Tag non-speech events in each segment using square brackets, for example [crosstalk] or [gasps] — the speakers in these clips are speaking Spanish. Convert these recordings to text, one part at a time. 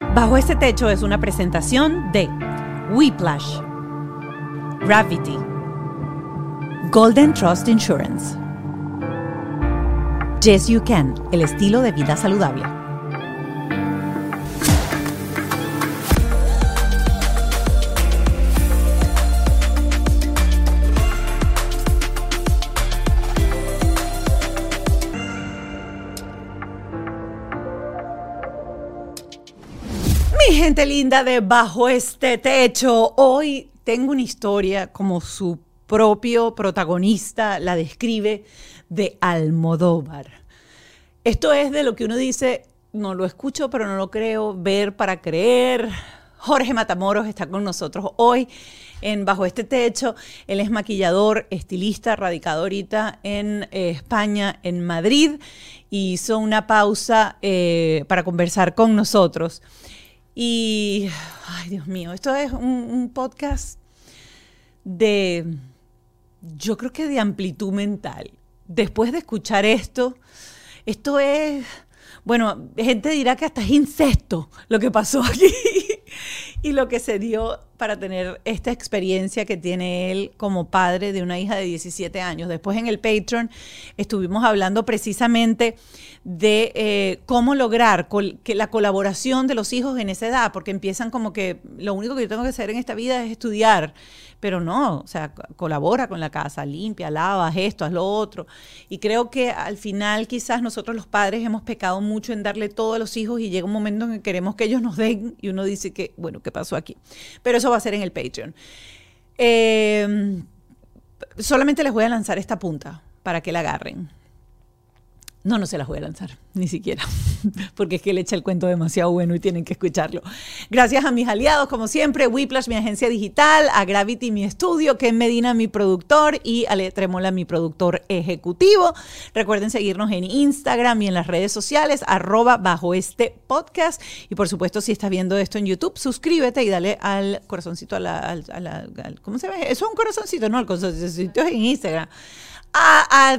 Bajo este techo es una presentación de Whiplash, Gravity, Golden Trust Insurance, Yes You Can, el estilo de vida saludable. Linda de Bajo este Techo. Hoy tengo una historia como su propio protagonista la describe de Almodóvar. Esto es de lo que uno dice, no lo escucho, pero no lo creo, ver para creer. Jorge Matamoros está con nosotros hoy en Bajo este Techo. Él es maquillador, estilista, radicado ahorita en eh, España, en Madrid, y hizo una pausa eh, para conversar con nosotros. Y, ay Dios mío, esto es un, podcast de, yo creo que de amplitud mental. Después de escuchar esto, esto es, bueno, gente dirá que hasta es incesto lo que pasó aquí [laughs] y lo que se dio para tener esta experiencia que tiene él como padre de una hija de 17 años. Después en el Patreon estuvimos hablando precisamente de eh, cómo lograr que la colaboración de los hijos en esa edad, porque empiezan como que lo único que yo tengo que hacer en esta vida es estudiar, pero no, o sea, colabora con la casa, limpia, lava, esto, haz lo otro. Y creo que al final quizás nosotros los padres hemos pecado mucho en darle todo a los hijos y llega un momento en que queremos que ellos nos den y uno dice que, bueno, ¿qué pasó aquí? Pero eso va a ser en el Patreon. Eh, solamente les voy a lanzar esta punta para que la agarren. No, no se las voy a lanzar, ni siquiera, [laughs] porque es que le echa el cuento demasiado bueno y tienen que escucharlo. Gracias a mis aliados, como siempre, Whiplash, mi agencia digital, a Gravity, mi estudio, Ken Medina, mi productor, y Ale Tremola, mi productor ejecutivo. Recuerden seguirnos en Instagram y en las redes sociales, arroba bajo este podcast. Y por supuesto, si estás viendo esto en YouTube, suscríbete y dale al corazoncito, a la, ¿cómo se ve? Eso es un corazoncito, no, el corazoncito en Instagram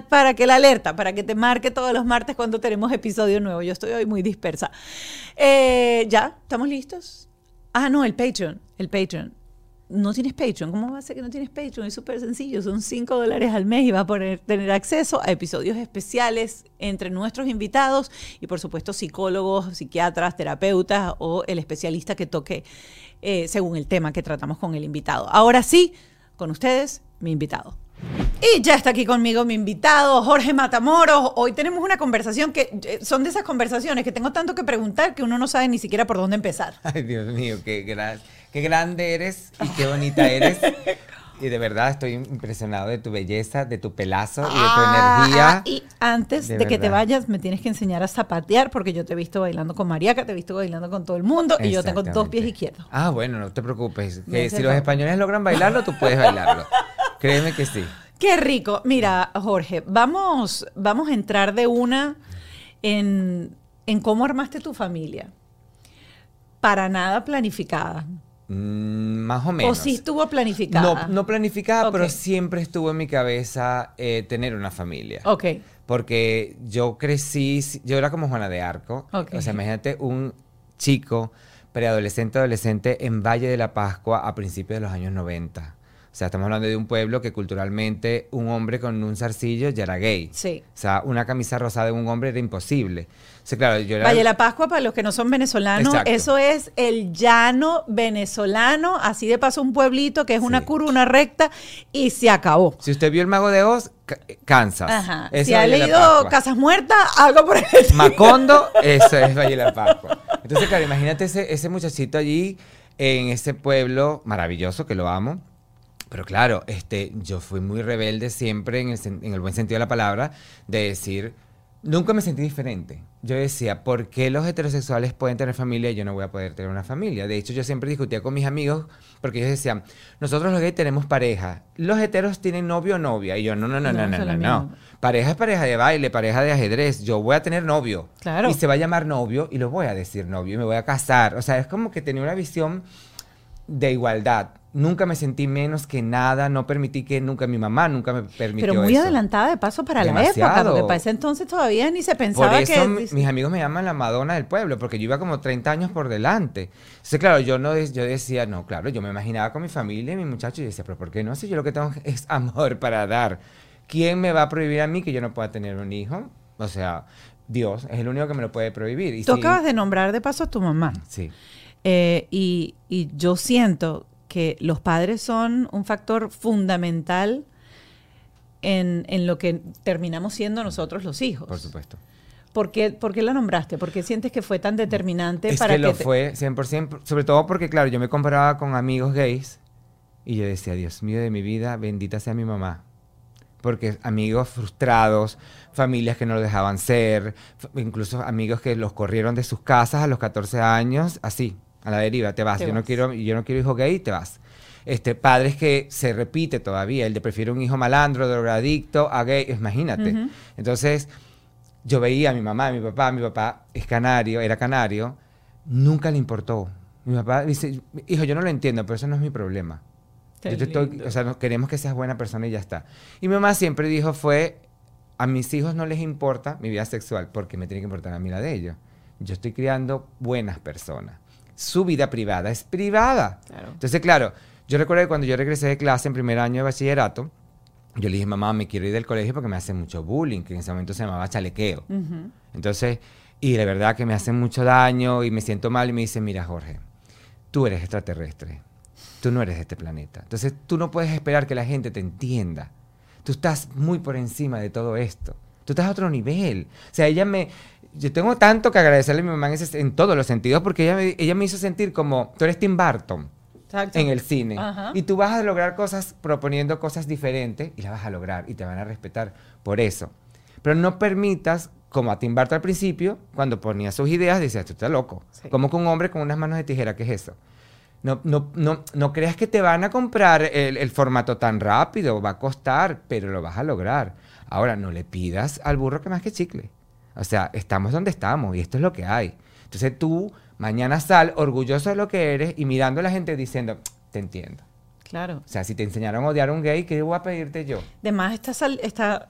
para que la alerta, para que te marque todos los martes cuando tenemos episodio nuevo. Yo estoy hoy muy dispersa. Eh, ¿Ya? ¿Estamos listos? Ah, no, el Patreon. El Patreon. No tienes Patreon. ¿Cómo va a ser que no tienes Patreon? Es súper sencillo. Son 5 dólares al mes y va a poder tener acceso a episodios especiales entre nuestros invitados y, por supuesto, psicólogos, psiquiatras, terapeutas o el especialista que toque eh, según el tema que tratamos con el invitado. Ahora sí, con ustedes, mi invitado. Y ya está aquí conmigo mi invitado, Jorge Matamoros. Hoy tenemos una conversación que eh, son de esas conversaciones que tengo tanto que preguntar que uno no sabe ni siquiera por dónde empezar. Ay, Dios mío, qué, qué grande eres y qué bonita eres. [laughs] Y de verdad estoy impresionado de tu belleza, de tu pelazo y de tu ah, energía. y antes de, que te vayas, me tienes que enseñar a zapatear porque yo te he visto bailando con Mariaca, te he visto bailando con todo el mundo y yo tengo dos pies izquierdos. Ah, bueno, no te preocupes. Que si los españoles logran bailarlo, tú puedes bailarlo. [laughs] Créeme que sí. Qué rico. Mira, Jorge, vamos, vamos a entrar de una en, cómo armaste tu familia. Para nada planificada. Mm, más o menos. ¿O sí estuvo planificada? No, no planificada, pero siempre estuvo en mi cabeza eh, tener una familia. Ok. Porque yo crecí, yo era como Juana de Arco. O sea, imagínate un chico preadolescente, adolescente en Valle de la Pascua a principios de los años 90. O sea, estamos hablando de un pueblo que culturalmente un hombre con un zarcillo ya era gay. Sí. O sea, una camisa rosada de un hombre era imposible. Sea, claro, yo era... Valle la Pascua, para los que no son venezolanos, eso es el llano venezolano, así de paso un pueblito que es una curva, una recta, y se acabó. Si usted vio El Mago de Oz, Kansas. Ajá. si ha leído Casas Muertas, algo por el [laughs] Macondo, eso es Valle la Pascua. Entonces, claro, imagínate ese, ese muchachito allí en ese pueblo maravilloso, que lo amo pero claro, este, yo fui muy rebelde siempre en el, en el buen sentido de la palabra, de decir, nunca me sentí diferente. Yo decía, ¿por qué los heterosexuales pueden tener familia y yo no voy a poder tener una familia? De hecho, yo siempre discutía con mis amigos porque ellos decían, nosotros los gays tenemos pareja, los heteros tienen novio o novia. Y yo, no, no, no, no, no, no, no. Pareja es pareja de baile, pareja de ajedrez. Yo voy a tener novio. Claro. Y se va a llamar novio y lo voy a decir novio y me voy a casar. O sea, es como que tenía una visión de igualdad. Nunca me sentí menos que nada, no permití que nunca mi mamá nunca me permitió Pero muy adelantada de paso para la época, porque para ese entonces todavía ni se pensaba por eso mis amigos me llaman la Madonna del pueblo, porque yo iba como 30 años por delante. Entonces, claro, yo no yo decía, no, claro, yo me imaginaba con mi familia y mi muchacho y decía, pero ¿por qué no? Si yo lo que tengo [laughs] es amor para dar. ¿Quién me va a prohibir a mí que yo no pueda tener un hijo? O sea, Dios es el único que me lo puede prohibir. Y Tú acabas de nombrar de paso a tu mamá. Sí. Eh, y, y yo siento que los padres son un factor fundamental en, en, lo que terminamos siendo nosotros los hijos. Por supuesto. ¿Por qué, ¿Por qué la nombraste? ¿Por qué sientes que fue tan determinante es para que, lo fue 100%, sobre todo porque, claro, yo me comparaba con amigos gays y yo decía, Dios mío de mi vida, bendita sea mi mamá. Porque amigos frustrados, familias que no lo dejaban ser, incluso amigos que los corrieron de sus casas a los 14 años, así, a la deriva, te vas. yo no quiero, yo no quiero hijo gay, te vas. Este, padres que se repite todavía, el de prefiere un hijo malandro, drogadicto, a gay, imagínate. Entonces, yo veía a mi mamá, a mi papá, mi papá es canario, era canario, nunca le importó. Mi papá dice, hijo, yo no lo entiendo, pero eso no es mi problema. Yo te estoy, o sea, queremos que seas buena persona y ya está. Y mi mamá siempre dijo fue, a mis hijos no les importa mi vida sexual, porque me tiene que importar a mí la de ellos. Yo estoy criando buenas personas su vida privada es privada. Entonces, claro, yo recuerdo que cuando yo regresé de clase en primer año de bachillerato, yo le dije, mamá, me quiero ir del colegio porque me hacen mucho bullying, que en ese momento se llamaba chalequeo. Entonces, y de verdad que me hacen mucho daño y me siento mal y me dice, mira, Jorge, tú eres extraterrestre, tú no eres de este planeta. Entonces, tú no puedes esperar que la gente te entienda. Tú estás muy por encima de todo esto. Tú estás a otro nivel. O sea, ella me, yo tengo tanto que agradecerle a mi mamá en, todos los sentidos porque ella me, ella me hizo sentir como, tú eres Tim Burton en el cine y tú vas a lograr cosas proponiendo cosas diferentes y las vas a lograr y te van a respetar por eso. Pero no permitas, como a Tim Burton al principio, cuando ponía sus ideas, decía, tú estás loco. Como que un hombre con unas manos de tijera, ¿qué es eso? No, no, no, no creas que te van a comprar el, el, formato tan rápido, va a costar, pero lo vas a lograr. Ahora, no le pidas al burro que más que chicle. O sea, estamos donde estamos y esto es lo que hay. Entonces tú mañana sal orgulloso de lo que eres y mirando a la gente diciendo, te entiendo. Claro. O sea, si te enseñaron a odiar a un gay, ¿qué voy a pedirte yo? Además, está, está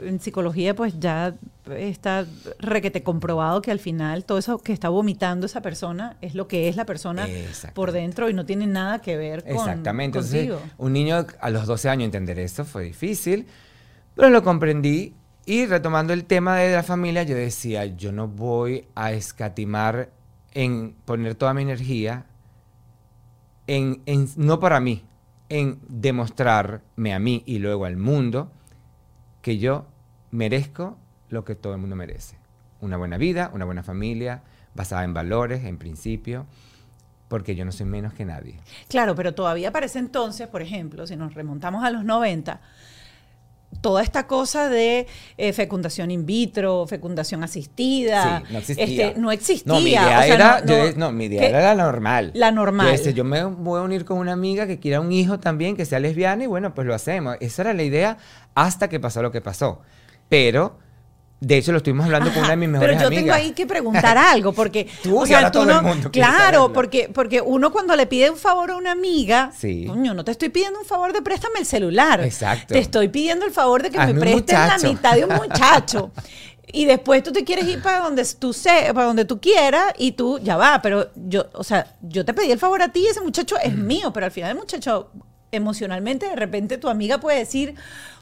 en psicología, pues ya está requete comprobado que al final todo eso que está vomitando esa persona es lo que es la persona por dentro y no tiene nada que ver con Exactamente. Entonces, un niño a los 12 años entender eso fue difícil, pero lo comprendí y retomando el tema de la familia, yo decía, yo no voy a escatimar en poner toda mi energía en, no para mí, en demostrarme a mí y luego al mundo que yo merezco lo que todo el mundo merece. Una buena vida, una buena familia, basada en valores, en principios, porque yo no soy menos que nadie. Claro, pero todavía para ese entonces, por ejemplo, si nos remontamos a los 90, toda esta cosa de eh, fecundación in vitro, fecundación asistida. no existía. Este, no existía. No, mi idea, era, no, mi idea era la normal. La normal. Yo, yo me voy a unir con una amiga que quiera un hijo también, que sea lesbiana, y bueno, pues lo hacemos. Esa era la idea hasta que pasó lo que pasó. Pero de hecho, lo estuvimos hablando con una de mis mejores amigas. Pero yo tengo ahí que preguntar algo, porque. [laughs] tú, o sea, tú no, Claro, porque, porque uno cuando le pide un favor a una amiga, sí. coño, no te estoy pidiendo un favor de préstame el celular. Exacto. Te estoy pidiendo el favor de que me prestes la mitad de un [laughs] muchacho. y después tú te quieres ir para donde tú sé, para donde tú quieras y tú ya va, pero yo, o sea, yo te pedí el favor a ti y ese muchacho es mío, pero al final el muchacho emocionalmente de repente tu amiga puede decir,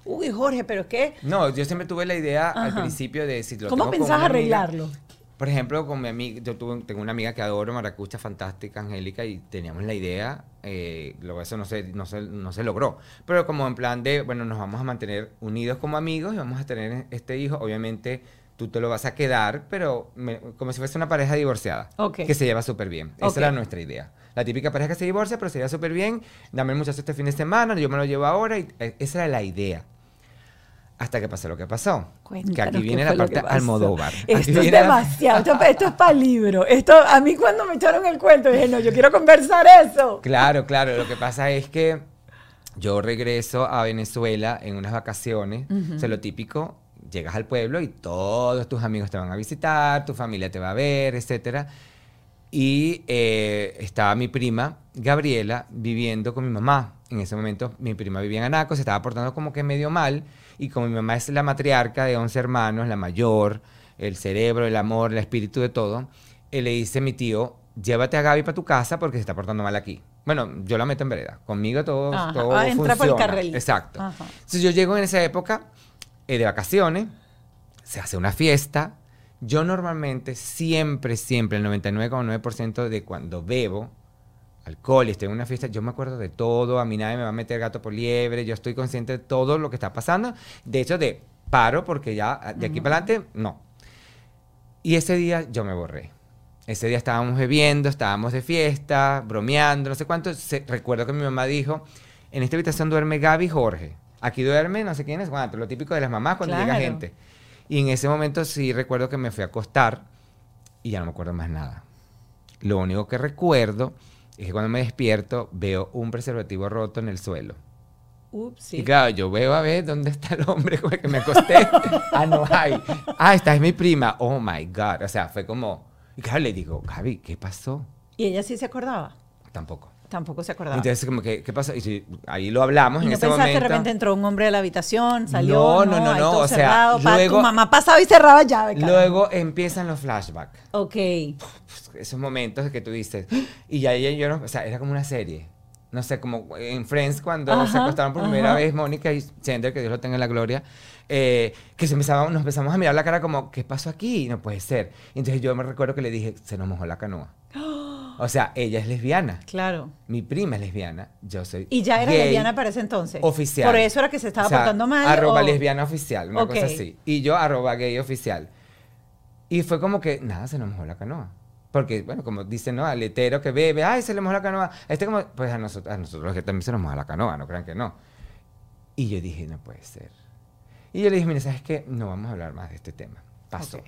uy, Jorge, pero es que... No, yo siempre tuve la idea al principio de si ¿Cómo pensás arreglarlo? por ejemplo, con mi amiga, yo tuve, tengo una amiga que adoro, maracucha, fantástica, Angélica, y teníamos la idea, eh, luego eso no se, no, se, no se logró, pero como en plan de, bueno, nos vamos a mantener unidos como amigos y vamos a tener este hijo, obviamente tú te lo vas a quedar, pero como si fuese una pareja divorciada, que se lleva súper bien. Esa era nuestra idea. La típica pareja que se divorcia, pero se lleva súper bien, dame el muchacho este fin de semana, yo me lo llevo ahora, y eh, esa era la idea. hasta que pasó lo que pasó. que aquí viene la parte Almodóvar. Esto es demasiado, esto, es para libro. Esto, a mí cuando me echaron el cuento, dije, no, yo quiero conversar eso. Claro, claro, lo que pasa es que yo regreso a Venezuela en unas vacaciones, o lo típico, llegas al pueblo y todos tus amigos te van a visitar, tu familia te va a ver, etcétera. Y eh, estaba mi prima, Gabriela, viviendo con mi mamá. En ese momento mi prima vivía en Anaco, se estaba portando como que medio mal y como mi mamá es la matriarca de 11 hermanos, la mayor, el cerebro, el amor, el espíritu de todo, él le dice a mi tío, llévate a Gaby para tu casa porque se está portando mal aquí. Bueno, yo la meto en vereda. Conmigo todo, todo ah, entra funciona. Por el carril. Exacto. Entonces yo llego en esa época eh, de vacaciones, se hace una fiesta. Yo normalmente, siempre, siempre, el 99,9% de cuando bebo, alcohol y estoy en una fiesta, yo me acuerdo de todo, a mí nadie me va a meter gato por liebre, yo estoy consciente de todo lo que está pasando. De hecho, de paro, porque ya de aquí para adelante, no. Y ese día yo me borré. Ese día estábamos bebiendo, estábamos de fiesta, bromeando, no sé cuánto. recuerdo que mi mamá dijo, en esta habitación duerme Gaby y Jorge. Aquí duerme no sé quién es, lo típico de las mamás cuando llega gente. Y en ese momento sí recuerdo que me fui a acostar y ya no me acuerdo más nada. Lo único que recuerdo es que cuando me despierto veo un preservativo roto en el suelo. Ups, Y claro, yo veo a ver dónde está el hombre con el que me acosté. [laughs] ah, no hay. Ah, esta es mi prima. Oh my God. O sea, fue como. Y claro, le digo, Gaby, ¿qué pasó? ¿Y ella sí se acordaba? Tampoco. Tampoco se acordaba. Entonces, como que, ¿qué pasó? Y si, ahí lo hablamos ¿Y en no ese momento. que de repente entró un hombre a la habitación, salió? No, no, no, no. O sea, luego, tu mamá pasaba y cerraba llave. Luego empiezan los flashbacks. Ok. esos momentos que tú dices. [gasps] Y ya ella yo no, o sea, era como una serie. No sé, como en Friends cuando se acostaron por primera vez Mónica y Chandler, que Dios lo tenga en la gloria, eh, que se nos empezamos a mirar la cara como, ¿qué pasó aquí? No puede ser. entonces yo me recuerdo que le dije, se nos mojó la canoa. O sea, ella es lesbiana. Claro. Mi prima es lesbiana, yo soy. ¿Y ya era lesbiana para ese entonces? Oficial. Por eso era que se estaba portando mal. Arroba lesbiana oficial, una cosa así. Y yo arroba gay oficial. Y fue como que, nada, se nos mojó la canoa. Porque, bueno, como dicen, ¿no? Al hetero que bebe, ay, se le mojó la canoa. Este como, pues a nosotros, a nosotros que también se nos moja la canoa, no crean que no. Y yo dije, no puede ser. Y yo le dije, mire, ¿sabes qué? No vamos a hablar más de este tema. Pasó.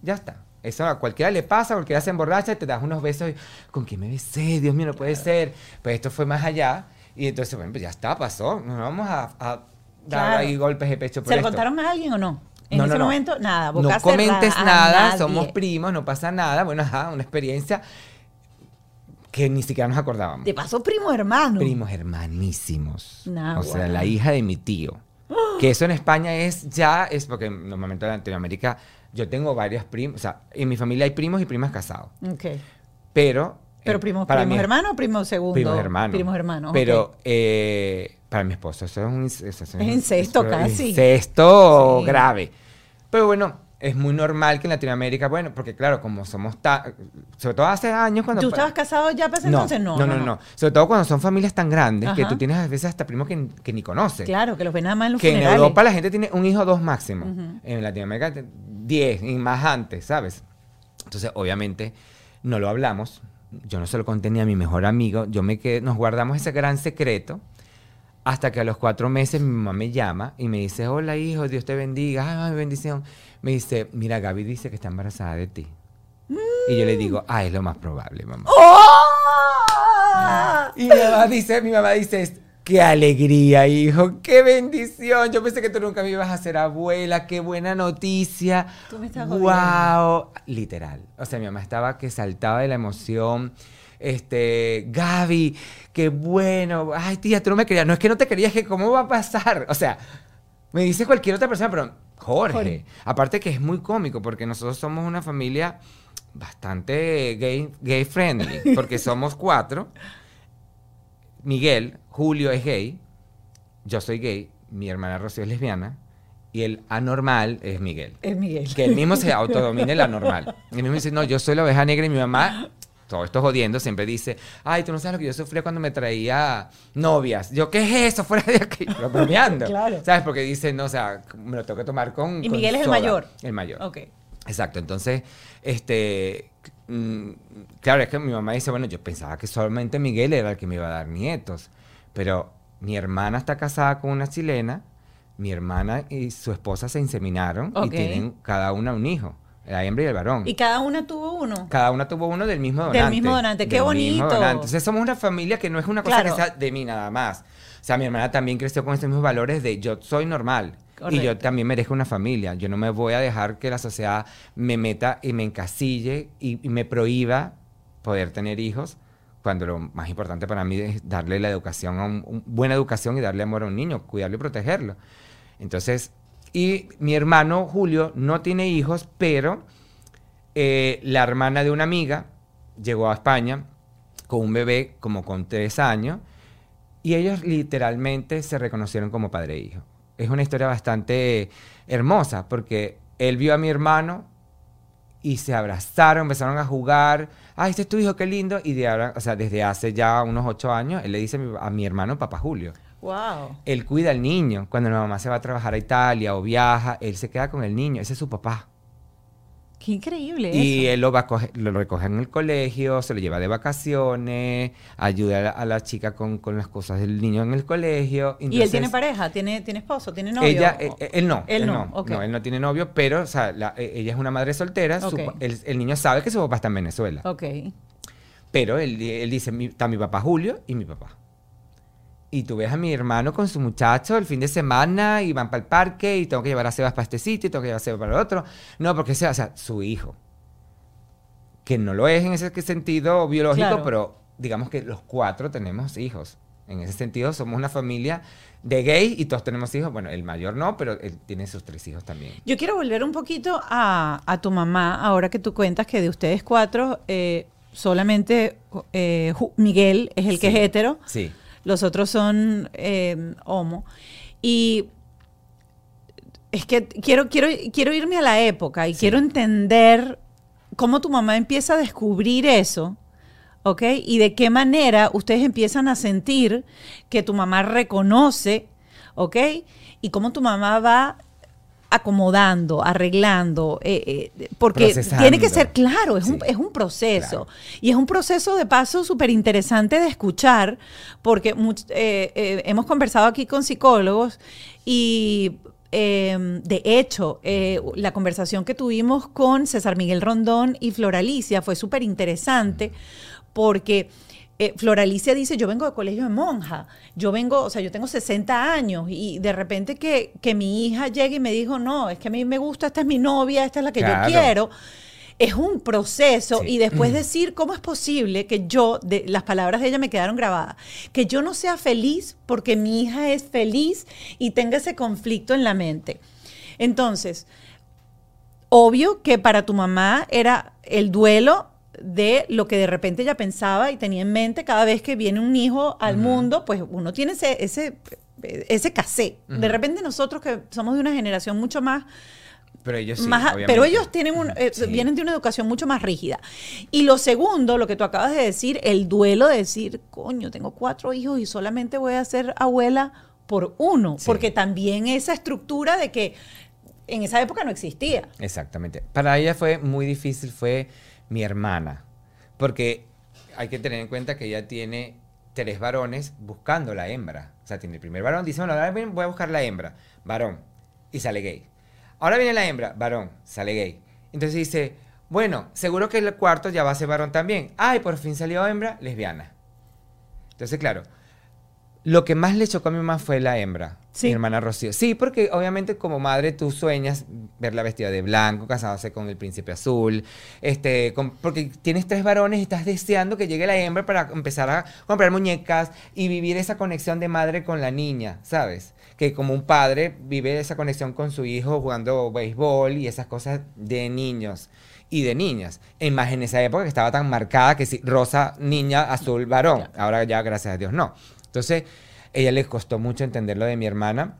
Ya está. Eso a cualquiera le pasa, cualquiera se emborracha y te das unos besos. Y, ¿Con quién me besé? Dios mío, no puede ser. Pues esto fue más allá. Y entonces, bueno, pues ya está, pasó. No vamos a, dar ahí golpes de pecho por ¿Se lo contaron a alguien o no? En ese momento, nada, boca No comentes nada, somos primos, no pasa nada. Bueno, ajá, una experiencia que ni siquiera nos acordábamos. De paso, primo hermano. Primos hermanísimos. o sea, la hija de mi tío. [gasps] Que eso en España es ya, es porque normalmente en Latinoamérica yo tengo varias primas, o sea, en mi familia hay primos y primas casados. Ok. Pero... ¿Pero eh, primos, para primos hermanos o primos segundo? Primos hermanos. Primos hermanos, Pero eh, para mi esposo eso es un... es incesto casi. Incesto grave. Pero bueno, es muy normal que en Latinoamérica, bueno, porque claro, como somos tan, sobre todo hace años cuando... ¿Tú estabas casado ya para ese entonces? No no no, no Sobre todo cuando son familias tan grandes que tú tienes a veces hasta primos que, que ni conoces. Claro, que los ven nada más en los Que en Europa la gente tiene un hijo o dos máximo. En Latinoamérica 10 y más antes, ¿sabes? Entonces, obviamente, no lo hablamos. Yo no se lo conté ni a mi mejor amigo. Yo me quedé, nos guardamos ese gran secreto hasta que a los cuatro meses mi mamá me llama y me dice, hola hijo, Dios te bendiga, ay, bendición. Me dice, mira, Gaby dice que está embarazada de ti. Y yo le digo, ah, es lo más probable, mamá. ¡Oh! Y mi mamá dice, mi mamá dice, Qué alegría, hijo, qué bendición. Yo pensé que tú nunca me ibas a ser abuela, qué buena noticia. Tú me estás Wow, literal. O sea, mi mamá estaba que saltaba de la emoción. Este, Gaby, qué bueno. Ay, tía, tú no me querías. No es que no te querías, que cómo va a pasar. O sea, me dice cualquier otra persona, pero Jorge. Aparte que es muy cómico porque nosotros somos una familia bastante gay, gay friendly, porque somos cuatro. [laughs] Miguel, Julio es gay, yo soy gay, mi hermana Rocío es lesbiana, y el anormal es Miguel. Es Miguel. Que él mismo se autodomina el anormal. Y él mismo dice, no, yo soy la oveja negra y mi mamá, todo esto jodiendo, siempre dice, ay, tú no sabes lo que yo sufría cuando me traía novias. Yo, ¿qué es eso? Fuera de aquí. Lo bromeando. [laughs] claro. ¿Sabes? Porque dice, no, o sea, me lo tengo que tomar con. Y Miguel es el mayor. El mayor. Ok. Exacto. Entonces, este, Mm, claro, es que mi mamá dice, bueno, yo pensaba que solamente Miguel era el que me iba a dar nietos, pero mi hermana está casada con una chilena, mi hermana y su esposa se inseminaron y tienen cada una un hijo. La hembra y el varón. ¿Y cada una tuvo uno? Cada una tuvo uno del mismo donante. Del mismo donante, qué bonito. Entonces somos una familia que no es una cosa que sea de mí nada más. O sea, mi hermana también creció con estos mismos valores de yo soy normal. Y yo también merezco una familia. Yo no me voy a dejar que la sociedad me meta y me encasille y, me prohíba poder tener hijos cuando lo más importante para mí es darle la educación, a un, buena educación y darle amor a un niño, cuidarlo y protegerlo. Entonces, y mi hermano Julio no tiene hijos, pero eh, la hermana de una amiga llegó a España con un bebé como con tres años y ellos literalmente se reconocieron como padre e hijo. Es una historia bastante hermosa porque él vio a mi hermano y se abrazaron, empezaron a jugar. Ay, este es tu hijo, qué lindo. Y de ahora, o sea, desde hace ya unos ocho años, él le dice a mi hermano, papá Julio. Wow. Él cuida al niño. Cuando la mamá se va a trabajar a Italia o viaja, él se queda con el niño. Ese es su papá. Qué increíble y él lo, va lo recoge en el colegio, se lo lleva de vacaciones, ayuda a la, chica con, las cosas del niño en el colegio. ¿Y él tiene pareja? ¿Tiene, ¿Tiene esposo? ¿Tiene novio? Ella, eh, eh, él, no. Él, no. no. él no tiene novio, pero o sea, eh, ella es una madre soltera. el, niño sabe que su papá está en Venezuela. Ok. Pero él, él dice, está mi papá Julio y mi papá. Y tú ves a mi hermano con su muchacho el fin de semana y van para el parque y tengo que llevar a Sebas para este sitio y tengo que llevar a Sebas para el otro. No, porque sea, o sea, su hijo. Que no lo es en ese sentido biológico, pero digamos que los cuatro tenemos hijos. En ese sentido, somos una familia de gay y todos tenemos hijos. Bueno, el mayor no, pero él tiene sus tres hijos también. Yo quiero volver un poquito a, tu mamá, ahora que tú cuentas que de ustedes cuatro, eh, solamente eh, Miguel es el que es hetero. Sí los otros son eh, homo. Y es que quiero, quiero, quiero irme a la época y quiero entender cómo tu mamá empieza a descubrir eso. ¿ok? Y de qué manera ustedes empiezan a sentir que tu mamá reconoce, ¿ok? Y cómo tu mamá va acomodando, arreglando, eh, eh, porque tiene que ser claro, es, un, es un proceso. Y es un proceso de paso súper interesante de escuchar, porque eh, hemos conversado aquí con psicólogos y em, de hecho, la conversación que tuvimos con César Miguel Rondón y Floralicia fue súper interesante porque eh, Floralicia dice, yo vengo de colegio de monja, yo vengo, o sea, yo tengo 60 años y de repente que, mi hija llegue y me dijo, no, es que a mí me gusta, esta es mi novia, esta es la que yo quiero. Es un proceso y después decir cómo es posible que yo, de, las palabras de ella me quedaron grabadas, que yo no sea feliz porque mi hija es feliz y tenga ese conflicto en la mente. Entonces, obvio que para tu mamá era el duelo de lo que de repente ella pensaba y tenía en mente cada vez que viene un hijo al mundo, pues uno tiene ese, ese, ese casé. De repente nosotros que somos de una generación mucho más... Pero ellos sí, Pero ellos tienen eh, vienen de una educación mucho más rígida. Y lo segundo, lo que tú acabas de decir, el duelo de decir, coño, tengo cuatro hijos y solamente voy a ser abuela por uno. Porque también esa estructura de que en esa época no existía. Exactamente. Para ella fue muy difícil, fue mi hermana. Porque hay que tener en cuenta que ella tiene tres varones buscando la hembra. O sea, tiene el primer varón, dice, bueno, ahora voy a buscar la hembra, varón, y sale gay. Ahora viene la hembra, varón, sale gay. Entonces dice, bueno, seguro que el cuarto ya va a ser varón también. Ay, por fin salió hembra, lesbiana. Entonces, claro, lo que más le chocó a mi mamá fue la hembra. Mi hermana Rocío. Sí, porque obviamente como madre tú sueñas verla vestida de blanco, casándose con el príncipe azul, este, porque tienes tres varones y estás deseando que llegue la hembra para empezar a comprar muñecas y vivir esa conexión de madre con la niña, ¿sabes? Que como un padre vive esa conexión con su hijo jugando béisbol y esas cosas de niños y de niñas. Y más en esa época que estaba tan marcada que sí, rosa, niña, azul, varón. Ahora ya, gracias a Dios, no. Entonces, ella le costó mucho entender lo de mi hermana.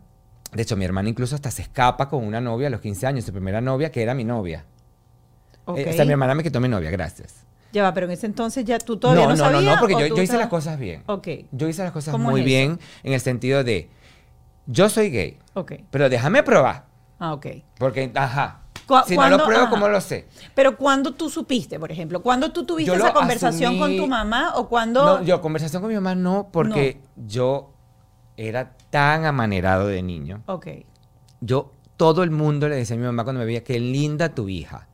De hecho, mi hermana incluso hasta se escapa con una novia a los 15 años, su primera novia, que era mi novia. Okay. Eh, mi hermana me quitó mi novia, gracias. Ya va, pero en ese entonces ya tú todavía no, no, no No, no, porque yo, hice las cosas bien. Ok. Yo hice las cosas muy bien en el sentido de, yo soy gay. Ok. Pero déjame probar. Ah, ok. Porque, ajá. Si no lo pruebo, ¿cómo lo sé? Pero cuando tú supiste, por ejemplo, cuando tú tuviste esa conversación con tu mamá o cuando... No, yo conversación con mi mamá no, porque yo era tan amanerado de niño. Ok. Yo, todo el mundo le decía a mi mamá cuando me veía, qué linda tu hija.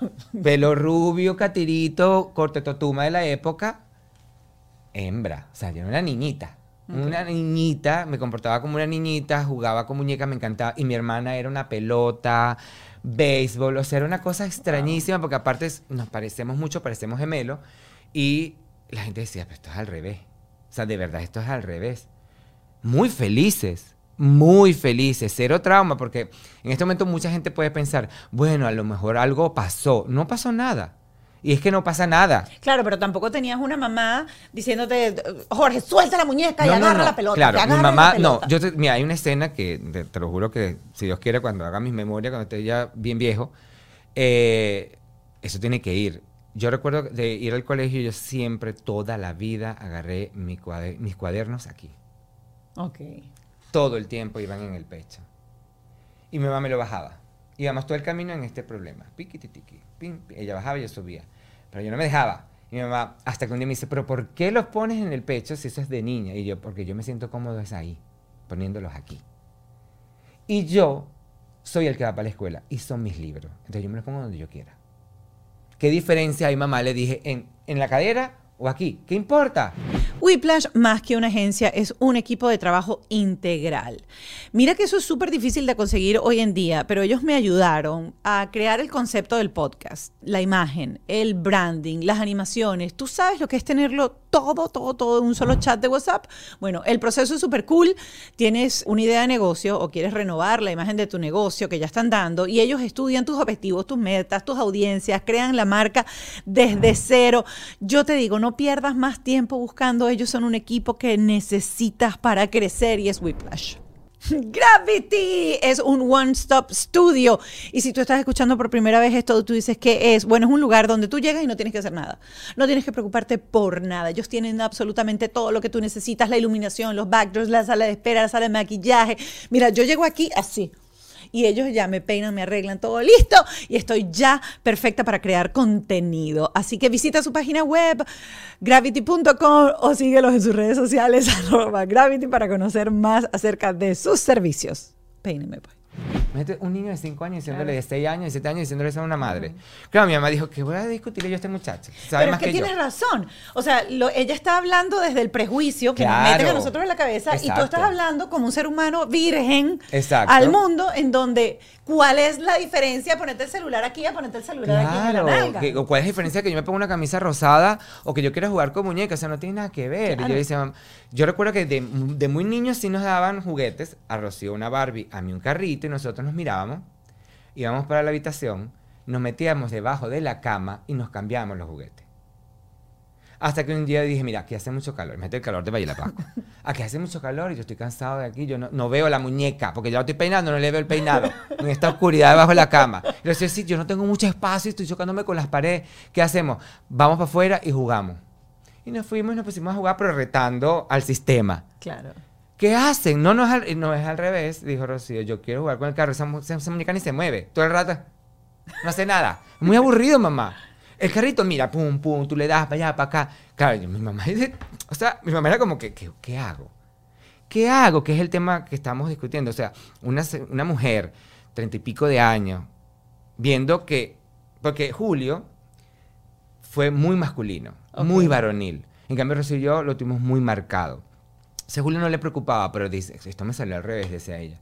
[laughs] Pelo rubio, catirito, corte totuma de la época, hembra. O sea, yo era una niñita. Una niñita, me comportaba como una niñita, jugaba con muñecas, me encantaba. Y mi hermana era una pelota, béisbol, o sea, era una cosa extrañísima, porque aparte nos parecemos mucho, parecemos gemelos. Y la gente decía, pero esto es al revés. O sea, de verdad, esto es al revés. Muy felices, muy felices, cero trauma, porque en este momento mucha gente puede pensar, bueno, a lo mejor algo pasó. No pasó nada. Y es que no pasa nada. Claro, pero tampoco tenías una mamá diciéndote, Jorge, suelta la muñeca y agarra la pelota. Claro, mi mamá, no, yo mira, hay una escena que te, lo juro que si Dios quiere, cuando haga mis memorias, cuando esté ya bien viejo, eh, eso tiene que ir. Yo recuerdo de ir al colegio, yo siempre, toda la vida, agarré mis cuadernos aquí. Ok. Todo el tiempo iban en el pecho. Y mi mamá me lo bajaba. Íbamos todo el camino en este problema. Piquiti, tiqui, Ella bajaba y yo subía. Pero yo no me dejaba. Y mi mamá, hasta que un día me dice, ¿pero por qué los pones en el pecho si eso es de niña? Y yo, porque yo me siento cómodo es ahí, poniéndolos aquí. Y yo soy el que va para la escuela y son mis libros. Entonces yo me los pongo donde yo quiera. ¿Qué diferencia hay, mamá? Le dije, en, en la cadera o aquí. ¿Qué importa? Whiplash, más que una agencia, es un equipo de trabajo integral. Mira que eso es súper difícil de conseguir hoy en día, pero ellos me ayudaron a crear el concepto del podcast, la imagen, el branding, las animaciones. ¿Tú sabes lo que es tenerlo todo, todo, todo en un solo chat de WhatsApp? Bueno, el proceso es súper cool. Tienes una idea de negocio o quieres renovar la imagen de tu negocio que ya están dando y ellos estudian tus objetivos, tus metas, tus audiencias, crean la marca desde cero. Yo te digo, no pierdas más tiempo buscando ellos son un equipo que necesitas para crecer y es Whiplash. [laughs] Gravity es un one-stop studio. Y si tú estás escuchando por primera vez esto, tú dices que es, bueno, es un lugar donde tú llegas y no tienes que hacer nada. No tienes que preocuparte por nada. Ellos tienen absolutamente todo lo que tú necesitas, la iluminación, los backdrops, la sala de espera, la sala de maquillaje. Mira, yo llego aquí así y ellos ya me peinan, me arreglan todo listo y estoy ya perfecta para crear contenido. Así que visita su página web gravity.com o síguelos en sus redes sociales [laughs] arroba gravity para conocer más acerca de sus servicios. Peíneme pues un niño de 5 años diciéndole de 6 años, de 7 años diciéndole eso a una madre. Claro, mi mamá dijo que voy a discutirle yo a este muchacho. Pero es que, tienes razón. O sea, ella está hablando desde el prejuicio que nos meten a nosotros en la cabeza y tú estás hablando como un ser humano virgen al mundo en donde ¿cuál es la diferencia ponerte el celular aquí a ponerte el celular aquí en la nalga? ¿Cuál es la diferencia que yo me pongo una camisa rosada o que yo quiera jugar con muñecas? O sea, no tiene nada que ver. Y yo decía, yo recuerdo que de, de, muy niños sí nos daban juguetes, a Rocío una Barbie, a mí un carrito y nosotros nos mirábamos, íbamos para la habitación, nos metíamos debajo de la cama y nos cambiábamos los juguetes. Hasta que un día dije, mira, aquí hace mucho calor, mete el calor de Valle la Pascua. Aquí hace mucho calor y yo estoy cansado de aquí, yo no, veo la muñeca, porque ya estoy peinando, no le veo el peinado, en esta oscuridad debajo de la cama. Y yo decía, sí, yo no tengo mucho espacio, estoy chocándome con las paredes, ¿qué hacemos? Vamos para afuera y jugamos. Y nos fuimos y nos pusimos a jugar, pero retando al sistema. Claro. ¿Qué hacen? No, no es, al, no es al revés, dijo Rocío. Yo quiero jugar con el carro. Esa, muñeca ni se mueve. Todo el rato no hace nada. Muy aburrido, mamá. El carrito, mira, pum, pum, tú le das para allá, para acá. Claro, mi mamá dice, o sea, mi mamá era como que, ¿qué, hago? ¿Qué hago? Que es el tema que estamos discutiendo. O sea, una, una mujer, treinta y pico de años, viendo que, porque Julio fue muy masculino, muy varonil. En cambio, Rocío y yo lo tuvimos muy marcado. Julio no le preocupaba, pero dice, esto me salió al revés, decía ella.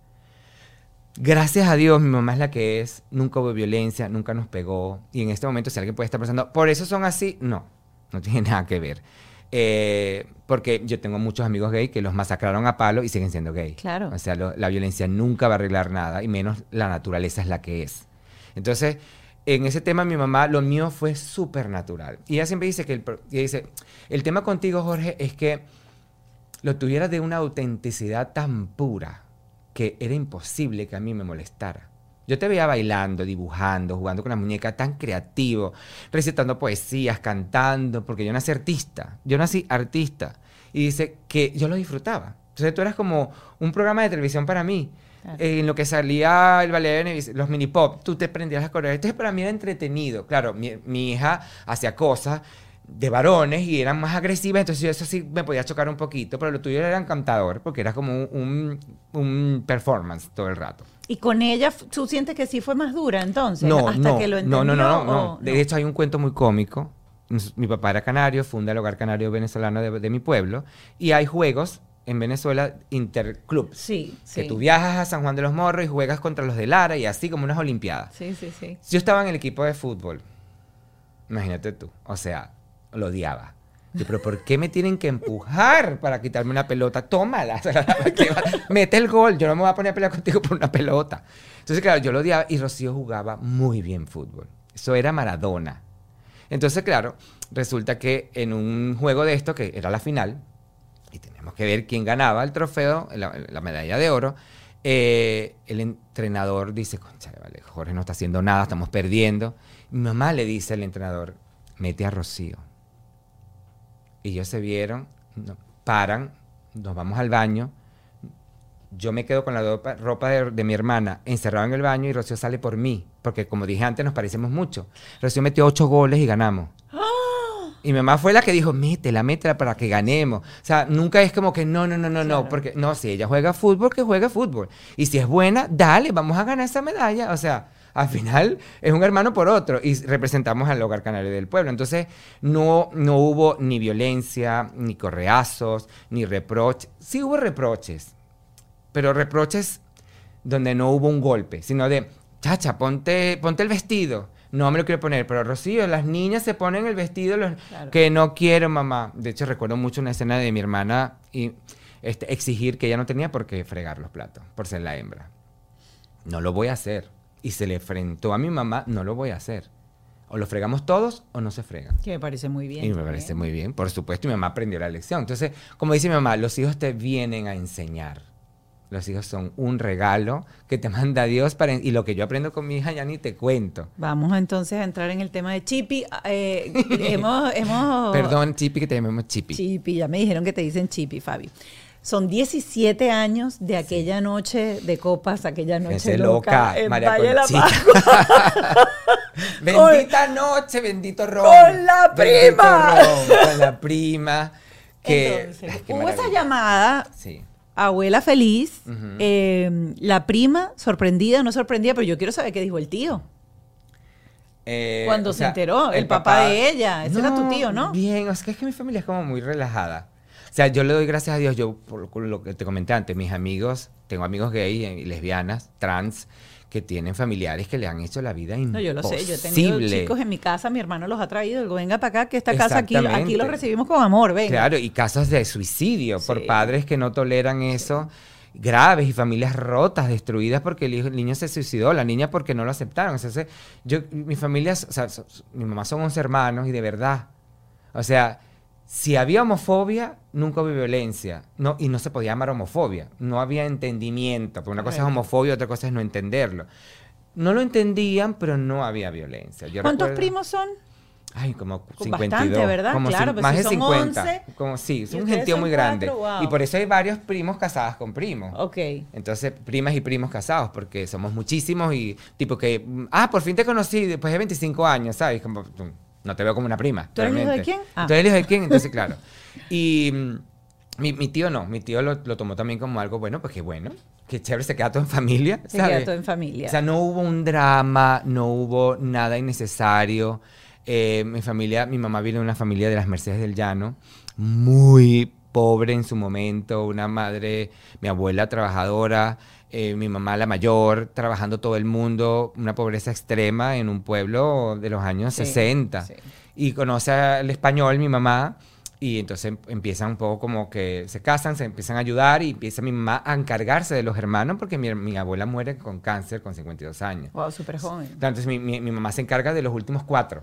Gracias a Dios, mi mamá es la que es, nunca hubo violencia, nunca nos pegó. Y en este momento, si alguien puede estar pensando, ¿por eso son así? No, no tiene [laughs] nada que ver. Eh, porque yo tengo muchos amigos gay que los masacraron a palo y siguen siendo gay. Claro. O sea, la violencia nunca va a arreglar nada, y menos la naturaleza es la que es. Entonces, en ese tema, mi mamá, lo mío fue súper natural. Y ella siempre dice que el, dice, el tema contigo, Jorge, es que lo tuviera de una autenticidad tan pura que era imposible que a mí me molestara. Yo te veía bailando, dibujando, jugando con la muñeca, tan creativo, recitando poesías, cantando, porque yo nací artista, yo nací artista. Y dice que yo lo disfrutaba. Entonces tú eras como un programa de televisión para mí. en lo que salía el ballet, los mini pop, tú te prendías las coreografías. Entonces para mí era entretenido. Claro, mi, mi hija hacía cosas de varones y eran más agresivas, entonces yo eso sí me podía chocar un poquito, pero lo tuyo era encantador porque era como un, un, performance todo el rato. ¿Y con ella tú sientes que sí fue más dura entonces? No, hasta no, que lo entendió, no, no, no, De hecho hay un cuento muy cómico. Mi papá era canario, funda el hogar canario venezolano de, mi pueblo y hay juegos en Venezuela interclubs. Sí, sí. Que tú viajas a San Juan de los Morros y juegas contra los de Lara y así como unas olimpiadas. Sí, sí, sí. Yo estaba en el equipo de fútbol. Imagínate tú. O sea, lo odiaba. pero ¿por qué me tienen que empujar para quitarme una pelota? Tómala. [laughs] Mete el gol. Yo no me voy a poner a pelear contigo por una pelota. Entonces, claro, yo lo odiaba y Rocío jugaba muy bien fútbol. Eso era Maradona. Entonces, claro, resulta que en un juego de esto, que era la final, y teníamos que ver quién ganaba el trofeo, la, medalla de oro, eh, el entrenador dice, concha, vale, Jorge no está haciendo nada, estamos perdiendo. Mi mamá le dice al entrenador, mete a Rocío. Y ellos se vieron, paran, nos vamos al baño. Yo me quedo con la ropa, de, mi hermana encerrado en el baño y Rocío sale por mí, porque como dije antes, nos parecemos mucho. Rocío metió ocho goles y ganamos. Y mi mamá fue la que dijo, métela, métela para que ganemos. O sea, nunca es como que no, no, no, no, no, porque no, si ella juega fútbol, que juegue fútbol. Y si es buena, dale, vamos a ganar esa medalla. O sea, al final es un hermano por otro y representamos al hogar canario del pueblo. Entonces no, no hubo ni violencia, ni correazos, ni reproches. Sí hubo reproches, pero reproches donde no hubo un golpe, sino de, chacha, ponte, ponte el vestido. No me lo quiero poner, pero Rocío, las niñas se ponen el vestido que no quiero, mamá. De hecho, recuerdo mucho una escena de mi hermana y este, exigir que ella no tenía por qué fregar los platos, por ser la hembra. No lo voy a hacer y se le enfrentó a mi mamá, no lo voy a hacer. O lo fregamos todos o no se frega. Que me parece muy bien. Y me parece muy bien, por supuesto, y mi mamá aprendió la lección. Entonces, como dice mi mamá, los hijos te vienen a enseñar. Los hijos son un regalo que te [laughs] manda Dios para... Y lo que yo aprendo con mi hija ya ni te cuento. Vamos entonces a entrar en el tema de Chipi. Eh, [laughs] hemos, hemos... Perdón, Chipi, que te llamemos Chipi. Chipi, ya me dijeron que te dicen Chipi, Fabi. Son 17 años de aquella noche de copas, aquella noche loca, en María Valle la [laughs] Bendita noche, bendito ron. Con la prima. con la prima. Que, hubo esa llamada. Abuela feliz, em, la prima sorprendida, no sorprendida, pero yo quiero saber qué dijo el tío. Eh, Cuando se enteró, el, papá, de ella, ese era tu tío, ¿no? Bien, es que, es que mi familia es como muy relajada. O sea, yo le doy gracias a Dios, yo por lo que te comenté antes, mis amigos, tengo amigos gay y lesbianas, trans, que tienen familiares que le han hecho la vida imposible. No, yo lo sé, yo he tenido chicos en mi casa, mi hermano los ha traído, digo, venga para acá, que esta casa aquí, aquí lo recibimos con amor, venga. Claro, y casos de suicidio por padres que no toleran eso. graves y familias rotas, destruidas porque el, niño se suicidó, la niña porque no lo aceptaron. O sea, yo, mi familia, o sea, mi mamá son 11 hermanos y de verdad, o sea, si había homofobia, nunca hubo violencia. No, y no se podía llamar homofobia. No había entendimiento. Porque una cosa es homofobia, otra cosa es no entenderlo. No lo entendían, pero no había violencia. ¿Cuántos primos son? Ay, como 52. Bastante, ¿verdad? claro, más de 50. como, sí, es un gentío muy grande. Y por eso hay varios primos casados con primos. Ok. Entonces, primas y primos casados, porque somos muchísimos y tipo que, ah, por fin te conocí después de 25 años, ¿sabes? Como, no te veo como una prima. ¿Tú eres hijo de quién? Ah. ¿Tú eres hijo de quién? Entonces, [laughs] claro. Y mm, mi, tío no, mi tío lo, tomó también como algo bueno, pues qué bueno, qué chévere, se queda todo en familia. Se queda todo en familia. O sea, no hubo un drama, no hubo nada innecesario. Eh, mi familia, mi mamá viene de una familia de las Mercedes del Llano, muy pobre en su momento, una madre, mi abuela trabajadora, eh, mi mamá la mayor, trabajando todo el mundo, una pobreza extrema en un pueblo de los años 60. Y conoce al español, mi mamá, y entonces empiezan un poco como que se casan, se empiezan a ayudar y empieza mi mamá a encargarse de los hermanos porque mi, abuela muere con cáncer con 52 años. Wow, súper joven. Entonces mi, mi, mamá se encarga de los últimos cuatro.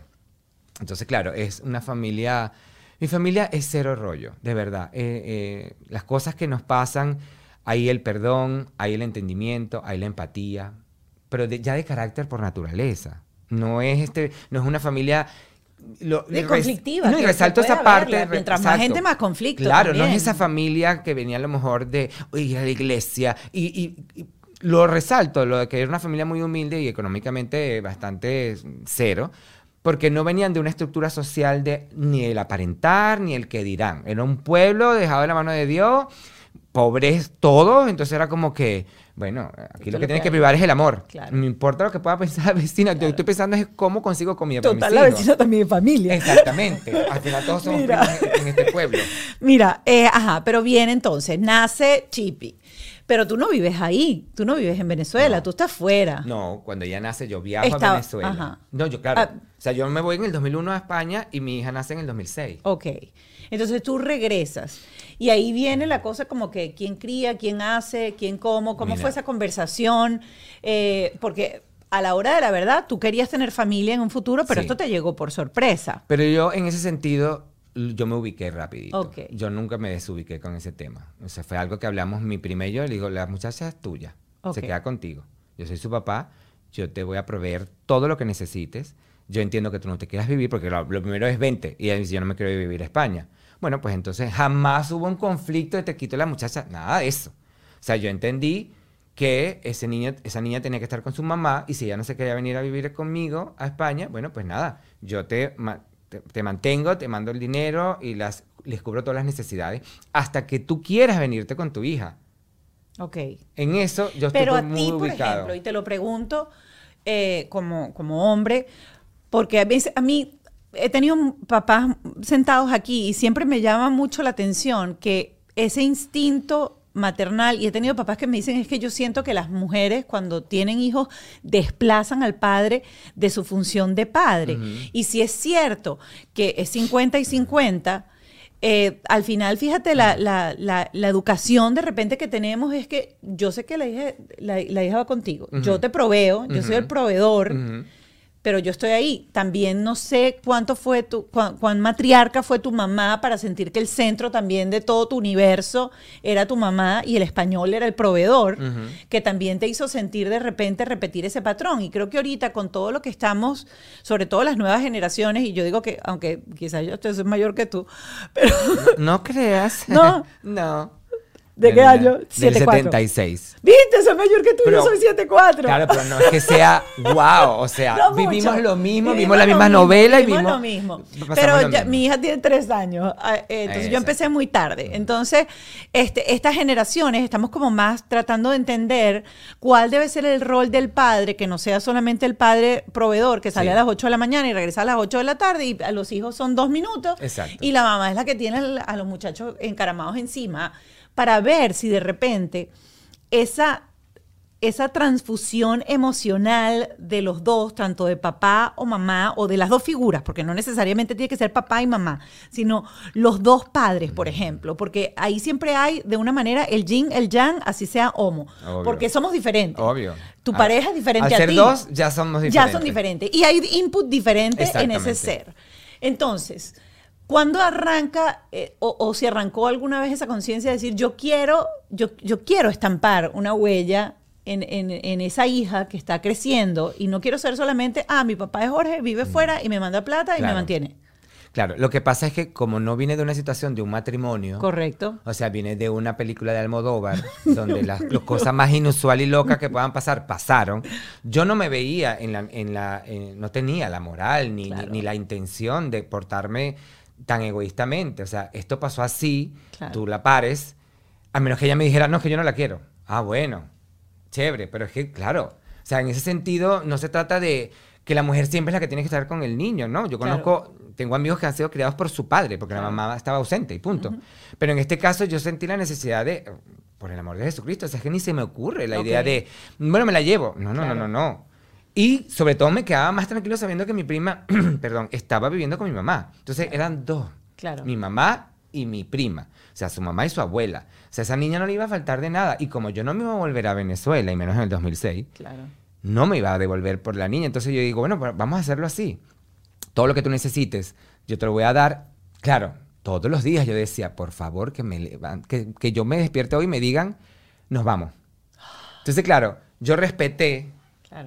Entonces, claro, es una familia... Mi familia es cero rollo, de verdad. Eh, eh, las cosas que nos pasan hay el perdón, hay el entendimiento, hay la empatía, pero ya de carácter por naturaleza. No es, este, no es una familia lo, conflictiva. No, y resalto esa parte. mientras más gente, más conflicto. Claro, no es esa familia que venía a lo mejor de ir a la iglesia. Y, lo resalto, lo de que era una familia muy humilde y económicamente bastante cero. porque no venían de una estructura social de ni el aparentar ni el que dirán. Era un pueblo dejado de la mano de Dios, pobres todos, entonces era como que, bueno, aquí lo que tienes que privar es el amor. No importa lo que pueda pensar la vecina, yo estoy pensando es cómo consigo comida Total, para mis la vecina también es familia. Exactamente, al final todos somos en este pueblo. Mira, eh, ajá, pero bien entonces, nace Chipi. Pero tú no vives ahí, tú no vives en Venezuela, tú estás fuera. No, cuando ella nace yo viajo a Venezuela. No, yo claro, ah. o sea, yo me voy en el 2001 a España y mi hija nace en el 2006. Ok, entonces tú regresas y ahí viene la cosa como que quién cría, quién hace, quién cómo, cómo fue esa conversación, eh, porque a la hora de la verdad tú querías tener familia en un futuro, pero esto te llegó por sorpresa. Pero yo en ese sentido yo me ubiqué rapidito. Yo nunca me desubiqué con ese tema. O sea, fue algo que hablamos mi prima y yo. Le digo, la muchacha es tuya. Se queda contigo. Yo soy su papá. Yo te voy a proveer todo lo que necesites. Yo entiendo que tú no te quieras vivir porque lo, primero es 20 y yo no me quiero vivir a España. Bueno, pues entonces jamás hubo un conflicto de te quito la muchacha. Nada de eso. O sea, yo entendí que ese niño, esa niña tenía que estar con su mamá y si ella no se quería venir a vivir conmigo a España, bueno, pues nada, yo te te, mantengo, te mando el dinero y las, les cubro todas las necesidades hasta que tú quieras venirte con tu hija. Ok. En eso yo estoy Pero a ti, por ejemplo, y te lo pregunto eh, como, como hombre, porque a veces a mí he tenido papás sentados aquí y siempre me llama mucho la atención que ese instinto maternal. Y he tenido papás que me dicen es que yo siento que las mujeres cuando tienen hijos desplazan al padre de su función de padre. Y si es cierto que es 50 y 50, eh, al final, fíjate, la, la, la, educación de repente que tenemos es que yo sé que la hija, la, hija va contigo, yo te proveo, yo soy el proveedor pero yo estoy ahí. También no sé cuánto fue tu, cuán, matriarca fue tu mamá para sentir que el centro también de todo tu universo era tu mamá y el español era el proveedor, que también te hizo sentir de repente repetir ese patrón. Y creo que ahorita con todo lo que estamos, sobre todo las nuevas generaciones, y yo digo que, aunque quizás yo estoy mayor que tú, pero... No, creas. No. [laughs] no. ¿De qué año? 76. ¿Viste? Soy mayor que tú, yo soy 74. Claro, pero no es que sea wow. O sea, [laughs] vivimos lo mismo, vivimos, la misma novela y vimos. lo mismo. Pero mi hija tiene tres años. Ah, eh, entonces yo empecé muy tarde. Entonces, este, estas generaciones estamos como más tratando de entender cuál debe ser el rol del padre, que no sea solamente el padre proveedor que sale a las 8 de la mañana y regresa a las 8 de la tarde y a los hijos son dos minutos. Exacto. Y la mamá es la que tiene a los muchachos encaramados encima para ver si de repente esa, esa transfusión emocional de los dos, tanto de papá o mamá, o de las dos figuras, porque no necesariamente tiene que ser papá y mamá, sino los dos padres, por ejemplo, porque ahí siempre hay de una manera el yin, el yang, así sea homo, porque somos diferentes. Obvio. Tu pareja es diferente al a ser dos, ya somos diferentes. Ya son diferentes. Y hay input diferentes en ese ser. Entonces, ¿Cuándo arranca eh, o, si arrancó alguna vez esa conciencia de decir yo quiero, yo, yo quiero estampar una huella en, esa hija que está creciendo y no quiero ser solamente, ah, mi papá es Jorge, vive mm. fuera y me manda plata y me mantiene? Claro, lo que pasa es que como no viene de una situación de un matrimonio. Correcto. O sea, viene de una película de Almodóvar, [laughs] donde las, cosas más inusuales y locas que puedan pasar pasaron. Yo no me veía en la, en la no tenía la moral ni, ni, la intención de portarme tan egoístamente. O sea, esto pasó así, tú la pares, a menos que ella me dijera, no, que yo no la quiero. Ah, bueno, chévere, pero es que, claro, o sea, en ese sentido no se trata de que la mujer siempre es la que tiene que estar con el niño, ¿no? Yo conozco, tengo amigos que han sido criados por su padre, porque la mamá estaba ausente y punto. Pero en este caso yo sentí la necesidad de, por el amor de Jesucristo, o sea, es que ni se me ocurre la idea de, bueno, me la llevo. No, no, no, no, no. Y sobre todo me quedaba más tranquilo sabiendo que mi prima, [clears throat] perdón, estaba viviendo con mi mamá. Entonces eran dos. Claro. Mi mamá y mi prima. O sea, su mamá y su abuela. O sea, esa niña no le iba a faltar de nada. Y como yo no me iba a volver a Venezuela, y menos en el 2006, claro. no me iba a devolver por la niña. Entonces yo digo, bueno, pues vamos a hacerlo así. Todo lo que tú necesites, yo te lo voy a dar. Claro, todos los días yo decía, por favor, que, me que, que yo me despierte hoy y me digan, nos vamos. Entonces, claro, yo respeté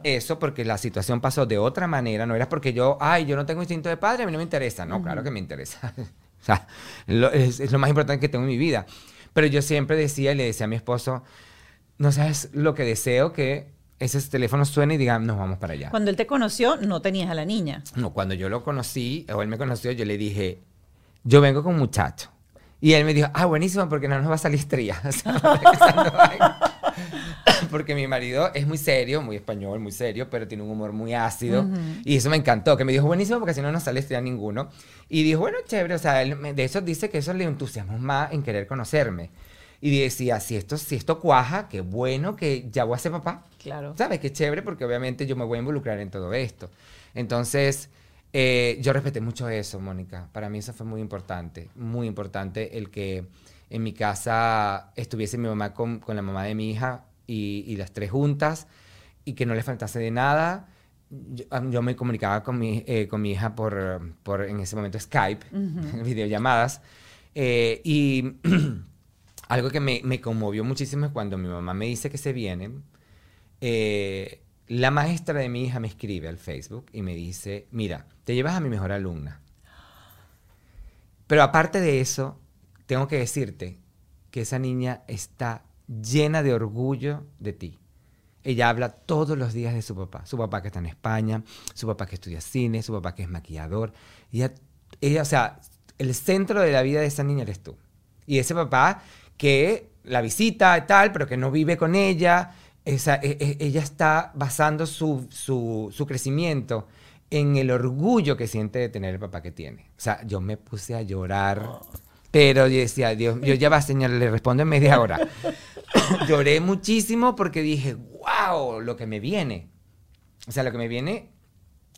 eso porque la situación pasó de otra manera, no era porque yo, ay, yo no tengo instinto de padre, a mí no me interesa. No, claro que me interesa. [laughs] o sea, es, lo más importante que tengo en mi vida. Pero yo siempre decía y le decía a mi esposo, no sabes lo que deseo que ese teléfono suene y diga, nos vamos para allá. Cuando él te conoció, no tenías a la niña. No, cuando yo lo conocí, o él me conoció, yo le dije, yo vengo con muchacho. Y él me dijo, ah, buenísimo, porque no nos va a salir estría. [laughs] [laughs] [laughs] porque mi marido es muy serio, muy español, muy serio, pero tiene un humor muy ácido. Y eso me encantó, que me dijo, buenísimo, porque si no, no sale estría ninguno. Y dijo, bueno, chévere, o sea, él, de eso dice que eso le entusiasma más en querer conocerme. Y decía, si esto, si esto cuaja, qué bueno que ya voy a ser papá. Claro. ¿Sabes? Qué chévere, porque obviamente yo me voy a involucrar en todo esto. Entonces, eh, yo respeté mucho eso, Mónica. Para mí eso fue muy importante, muy importante el que en mi casa estuviese mi mamá con, con la mamá de mi hija y, y, las tres juntas y que no le faltase de nada. Yo, yo me comunicaba con mi, eh, con mi hija por, por, en ese momento, Skype, [laughs] videollamadas. Eh, y [clears throat] algo que me, me, conmovió muchísimo es cuando mi mamá me dice que se vienen. Eh, la maestra de mi hija me escribe al Facebook y me dice, mira, te llevas a mi mejor alumna. Pero aparte de eso, tengo que decirte que esa niña está llena de orgullo de ti. Ella habla todos los días de su papá. Su papá que está en España, su papá que estudia cine, su papá que es maquillador. Ella, ella, o sea, el centro de la vida de esa niña eres tú. Y ese papá que la visita y tal, pero que no vive con ella, esa, e, e, ella está basando su, su, su, crecimiento en el orgullo que siente de tener el papá que tiene. O sea, yo me puse a llorar, pero yo decía, Dios, yo ya va, señor, le respondo en media hora. [laughs] Lloré muchísimo porque dije, wow, lo que me viene. O sea, lo que me viene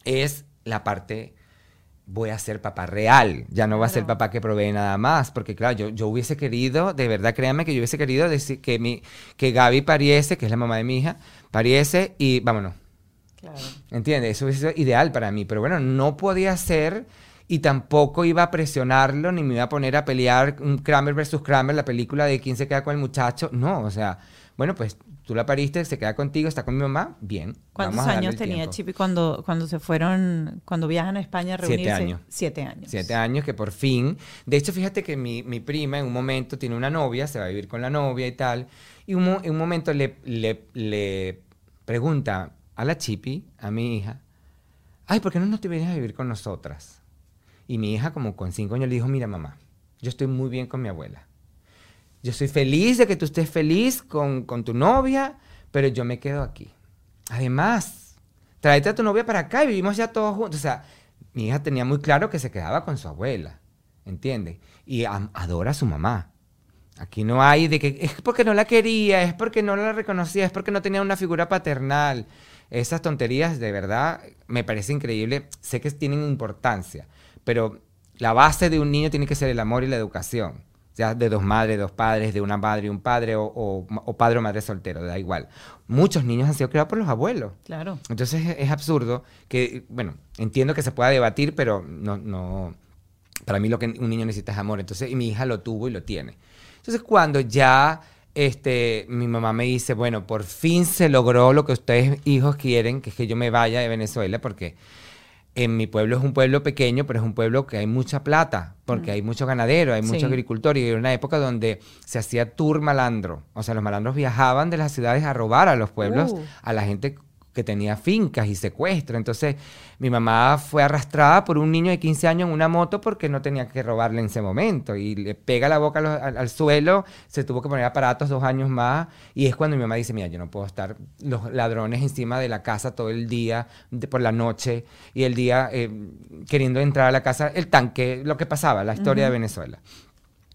es la parte voy a ser papá real, ya no va a ser papá que provee nada más, porque claro, yo, yo hubiese querido, de verdad créanme que yo hubiese querido decir que, mi, que Gaby pariese, que es la mamá de mi hija, pariese y vámonos. Claro. ¿Entiendes? Eso sido ideal para mí, pero bueno, no podía ser y tampoco iba a presionarlo ni me iba a poner a pelear un Kramer versus Kramer, la película de quién se queda con el muchacho, no, o sea, bueno, pues tú la pariste, se queda contigo, está con mi mamá, bien. ¿Cuántos años tenía Chipi cuando, cuando se fueron, cuando viajan a España a reunirse? Siete años. Siete años. Siete años que por fin, de hecho fíjate que mi, mi prima en un momento tiene una novia, se va a vivir con la novia y tal, y un, en un momento le, le, le pregunta a la Chipi, a mi hija, ay, ¿por qué no, no te vienes a vivir con nosotras? Y mi hija como con cinco años le dijo, mira mamá, yo estoy muy bien con mi abuela yo soy feliz de que tú estés feliz con, con tu novia, pero yo me quedo aquí. Además, tráete a tu novia para acá y vivimos ya todos juntos. O sea, mi hija tenía muy claro que se quedaba con su abuela, ¿entiendes? Y adora a su mamá. Aquí no hay de que es porque no la quería, es porque no la reconocía, es porque no tenía una figura paternal. Esas tonterías, de verdad, me parece increíble. Sé que tienen importancia, pero la base de un niño tiene que ser el amor y la educación ya de dos madres, dos padres, de una madre y un padre, o, o, padre o madre soltero, da igual. Muchos niños han sido criados por los abuelos. Claro. Entonces es, es, absurdo que, bueno, entiendo que se pueda debatir, pero no, no, para mí lo que un niño necesita es amor. Entonces, y mi hija lo tuvo y lo tiene. Entonces, cuando ya este, mi mamá me dice, bueno, por fin se logró lo que ustedes hijos quieren, que es que yo me vaya de Venezuela, porque en mi pueblo es un pueblo pequeño, pero es un pueblo que hay mucha plata, porque mm. hay mucho ganadero, hay mucho agricultor, y era una época donde se hacía tour malandro. O sea, los malandros viajaban de las ciudades a robar a los pueblos, uh. a la gente que tenía fincas y secuestro. Entonces, mi mamá fue arrastrada por un niño de 15 años en una moto porque no tenía que robarle en ese momento. Y le pega la boca al, al, suelo, se tuvo que poner aparatos dos años más. Y es cuando mi mamá dice, mira, yo no puedo estar los ladrones encima de la casa todo el día, de, por la noche, y el día eh, queriendo entrar a la casa, el tanque, lo que pasaba, la historia uh -huh. de Venezuela.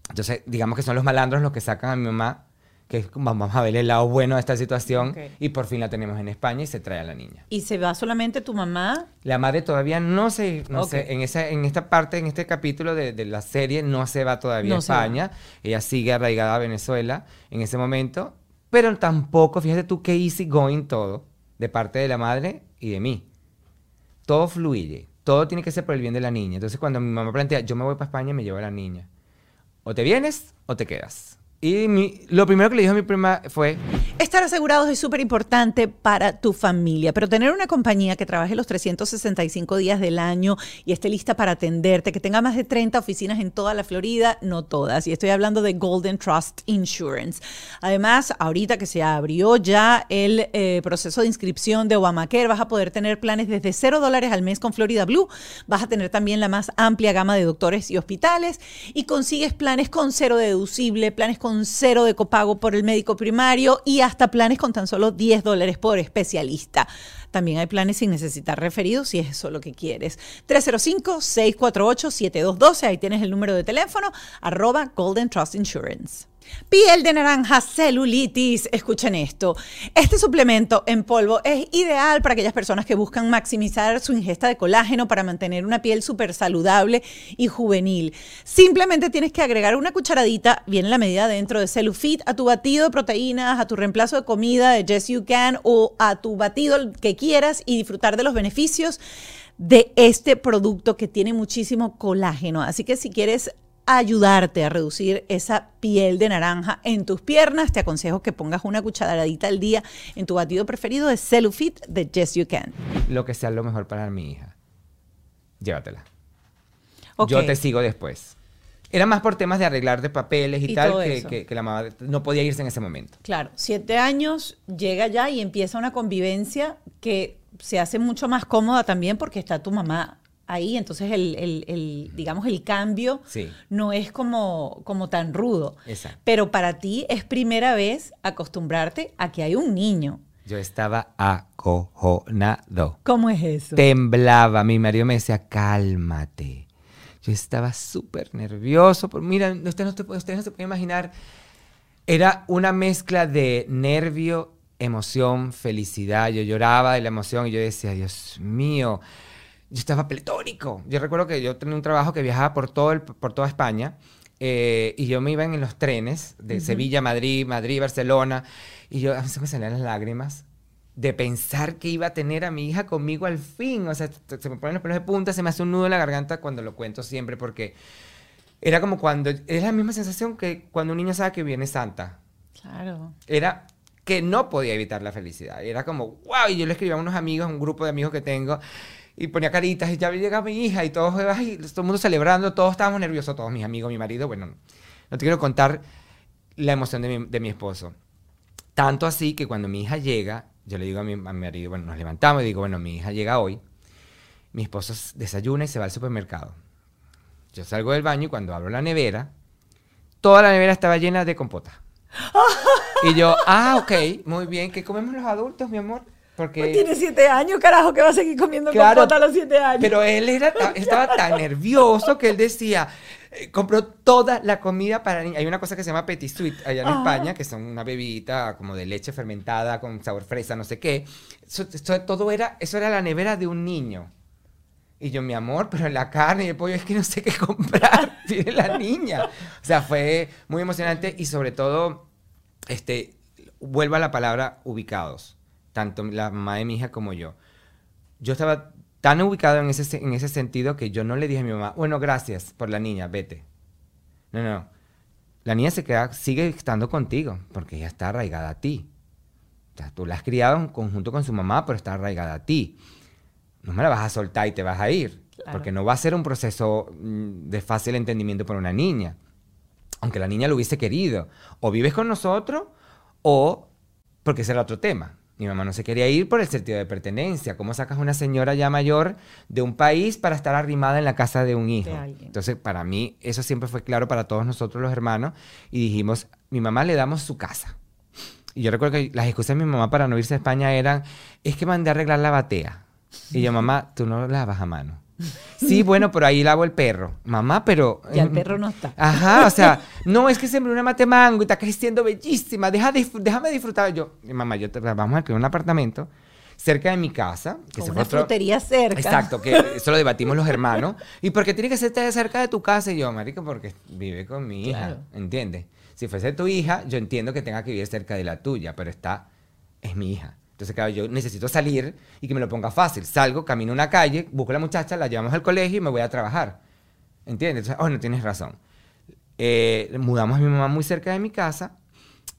Entonces, digamos que son los malandros los que sacan a mi mamá que vamos a ver el lado bueno de esta situación okay. y por fin la tenemos en España y se trae a la niña. ¿Y se va solamente tu mamá? La madre todavía no se, no okay. se en, esa, en esta parte, en este capítulo de, de la serie, no se va todavía no a España. Ella sigue arraigada a Venezuela en ese momento, pero tampoco, fíjate tú qué easy going todo, de parte de la madre y de mí. Todo fluye, todo tiene que ser por el bien de la niña. Entonces cuando mi mamá plantea, yo me voy para España me llevo a la niña. O te vienes o te quedas. Y lo primero que le dijo mi prima fue... Estar asegurados es súper importante para tu familia, pero tener una compañía que trabaje los 365 días del año y esté lista para atenderte, que tenga más de 30 oficinas en toda la Florida, no todas. Y estoy hablando de Golden Trust Insurance. Además, ahorita que se abrió ya el eh, proceso de inscripción de Obamacare, vas a poder tener planes desde 0 dólares al mes con Florida Blue. Vas a tener también la más amplia gama de doctores y hospitales y consigues planes con cero deducible, planes con cero de copago por el médico primario y hasta planes con tan solo 10 dólares por especialista. También hay planes sin necesitar referidos si es eso lo que quieres. 305-648-7212, ahí tienes el número de teléfono, arroba Golden Trust Insurance. Piel de naranja, celulitis. Escuchen esto. Este suplemento en polvo es ideal para aquellas personas que buscan maximizar su ingesta de colágeno para mantener una piel súper saludable y juvenil. Simplemente tienes que agregar una cucharadita, viene la medida dentro de Cellufit, a tu batido de proteínas, a tu reemplazo de comida de Yes You Can o a tu batido que quieras y disfrutar de los beneficios de este producto que tiene muchísimo colágeno. Así que si quieres ayudarte a reducir esa piel de naranja en tus piernas, te aconsejo que pongas una cucharadita al día en tu batido preferido de Cellufit de Yes You Can. Lo que sea lo mejor para mi hija. Llévatela. Yo te sigo después. Era más por temas de arreglar de papeles y, tal que, la mamá no podía irse en ese momento. Claro, siete años llega ya y empieza una convivencia que se hace mucho más cómoda también porque está tu mamá ahí, entonces el, digamos, el cambio no es como, como tan rudo. Pero para ti es primera vez acostumbrarte a que hay un niño. Yo estaba acojonado. ¿Cómo es eso? Temblaba. Mi marido me decía, cálmate. Yo estaba súper nervioso. mira, usted no, usted no se puede imaginar. Era una mezcla de nervio, emoción, felicidad. Yo lloraba de la emoción y yo decía, Dios mío yo estaba pletórico. Yo recuerdo que yo tenía un trabajo que viajaba por, todo el, por toda España eh, y yo me iba en los trenes de Sevilla, Madrid, Madrid, Barcelona y yo a veces me salían las lágrimas de pensar que iba a tener a mi hija conmigo al fin. O sea, se me ponen los pelos de punta, se me hace un nudo en la garganta cuando lo cuento siempre porque era como cuando, es la misma sensación que cuando un niño sabe que viene Santa. Claro. Era que no podía evitar la felicidad. Era como, wow, y yo le escribía a unos amigos, un grupo de amigos que tengo, y ponía caritas y ya llega mi hija y todos, todo el mundo celebrando, todos estábamos nerviosos, todos mis amigos, mi marido, bueno, no te quiero contar la emoción de mi, de mi esposo. Tanto así que cuando mi hija llega, yo le digo a mi, marido, bueno, nos levantamos y digo, bueno, mi hija llega hoy, mi esposo desayuna y se va al supermercado. Yo salgo del baño y cuando abro la nevera, toda la nevera estaba llena de compota. [laughs] y yo, ah, ok, muy bien, ¿qué comemos los adultos, mi amor? Porque... Pues tiene siete años, carajo, que va a seguir comiendo compota a los siete años. Pero él era, estaba tan [laughs] nervioso que él decía, eh, compró toda la comida para niños. Hay una cosa que se llama petit suite allá en España, que son una bebida como de leche fermentada con sabor fresa, no sé qué. Eso, todo era, eso era la nevera de un niño. Y yo, mi amor, pero la carne y el pollo es que no sé qué comprar, [laughs] tiene la niña. O sea, fue muy emocionante y sobre todo, este, vuelva a la palabra ubicados tanto la mamá de mi hija como yo. Yo estaba tan ubicado en ese, en ese sentido que yo no le dije a mi mamá, bueno, gracias por la niña, vete. No, no. La niña se queda, sigue estando contigo porque ella está arraigada a ti. O sea, tú la has criado en conjunto con su mamá, pero está arraigada a ti. No me la vas a soltar y te vas a ir. Porque no va a ser un proceso mm, de fácil entendimiento para una niña. Aunque la niña lo hubiese querido. O vives con nosotros o porque ese era otro tema. Mi mamá no se quería ir por el sentido de pertenencia. ¿Cómo sacas una señora ya mayor de un país para estar arrimada en la casa de un hijo? Entonces, para mí, eso siempre fue claro para todos nosotros los hermanos. Y dijimos, mi mamá le damos su casa. Y yo recuerdo que las excusas de mi mamá para no irse a España eran, es que mandé a arreglar la batea. Y yo, mamá, tú no lavas a mano. Sí, [laughs] bueno, pero ahí lavo el perro. Mamá, pero... Ya el perro no está. Ajá, o sea, no, es que sembré una mate mango y está creciendo bellísima. Deja déjame disfrutar. Yo, mamá, yo te, vamos a crear un apartamento cerca de mi casa. Que Con una frutería cerca. Exacto, que [laughs] eso lo debatimos los hermanos. ¿Y por qué tiene que ser cerca de tu casa? Y yo, marico, porque vive con mi hija, ¿entiendes? Si fuese tu hija, yo entiendo que tenga que vivir cerca de la tuya, pero está, es mi hija. Entonces, claro, yo necesito salir y que me lo ponga fácil. Salgo, camino una calle, busco a la muchacha, la llevamos al colegio y me voy a trabajar. ¿Entiendes? Entonces, oh, no tienes razón. eh, mudamos a mi mamá muy cerca de mi casa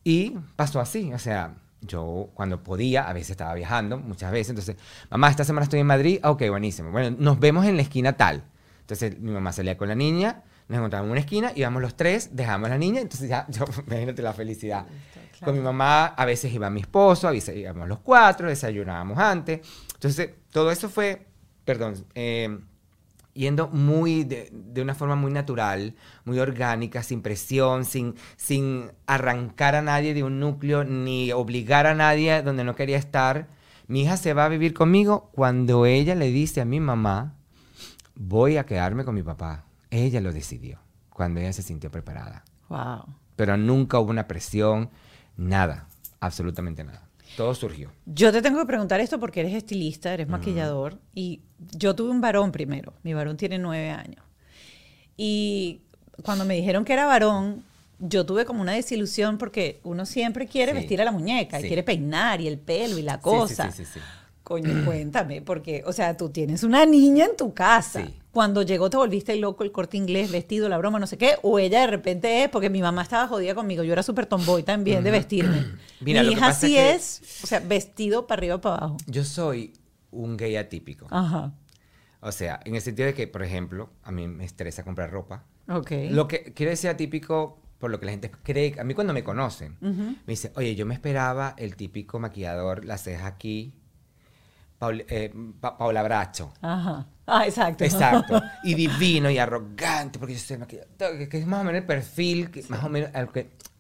y pasó así, o sea, yo cuando podía, a veces estaba viajando, muchas veces, entonces, mamá, esta semana estoy en Madrid, ok, buenísimo, bueno, nos vemos en la esquina tal. Entonces mi mamá salía con la niña, nos encontramos en una esquina, íbamos los tres, dejamos a la niña, entonces ya, [laughs] yo, imagínate la felicidad. Con mi mamá a veces iba mi esposo, a veces íbamos los cuatro, desayunábamos antes. Entonces, todo eso fue, perdón, eh, yendo muy de, de, una forma muy natural, muy orgánica, sin presión, sin, sin arrancar a nadie de un núcleo, ni obligar a nadie donde no quería estar. Mi hija se va a vivir conmigo cuando ella le dice a mi mamá, voy a quedarme con mi papá. Ella lo decidió, cuando ella se sintió preparada. Wow. Pero nunca hubo una presión, nada, absolutamente nada. Todo surgió. Yo te tengo que preguntar esto porque eres estilista, eres maquillador, y yo tuve un varón primero. Mi varón tiene nueve años. Y cuando me dijeron que era varón, yo tuve como una desilusión porque uno siempre quiere vestir a la muñeca, y quiere peinar y el pelo y la cosa. Sí, sí, sí, Coño, cuéntame, porque, o sea, tú tienes una niña en tu casa. Cuando llegó te volviste loco el corte inglés, vestido, la broma, no sé qué, o ella de repente es, porque mi mamá estaba jodida conmigo, yo era súper tomboy también de vestirme. [clears throat] mi hija sí es, o sea, vestido para arriba para abajo. Yo soy un gay atípico. Ajá. O sea, en el sentido de que, por ejemplo, a mí me estresa comprar ropa. Ok. Lo que quiero decir atípico por lo que la gente cree, a mí cuando me conocen, me dice, oye, yo me esperaba el típico maquillador, las cejas aquí, eh, Paula Bracho. Ajá. Ah, exacto. Exacto. [laughs] Y divino y arrogante, porque yo sé que es más o menos el perfil, más o menos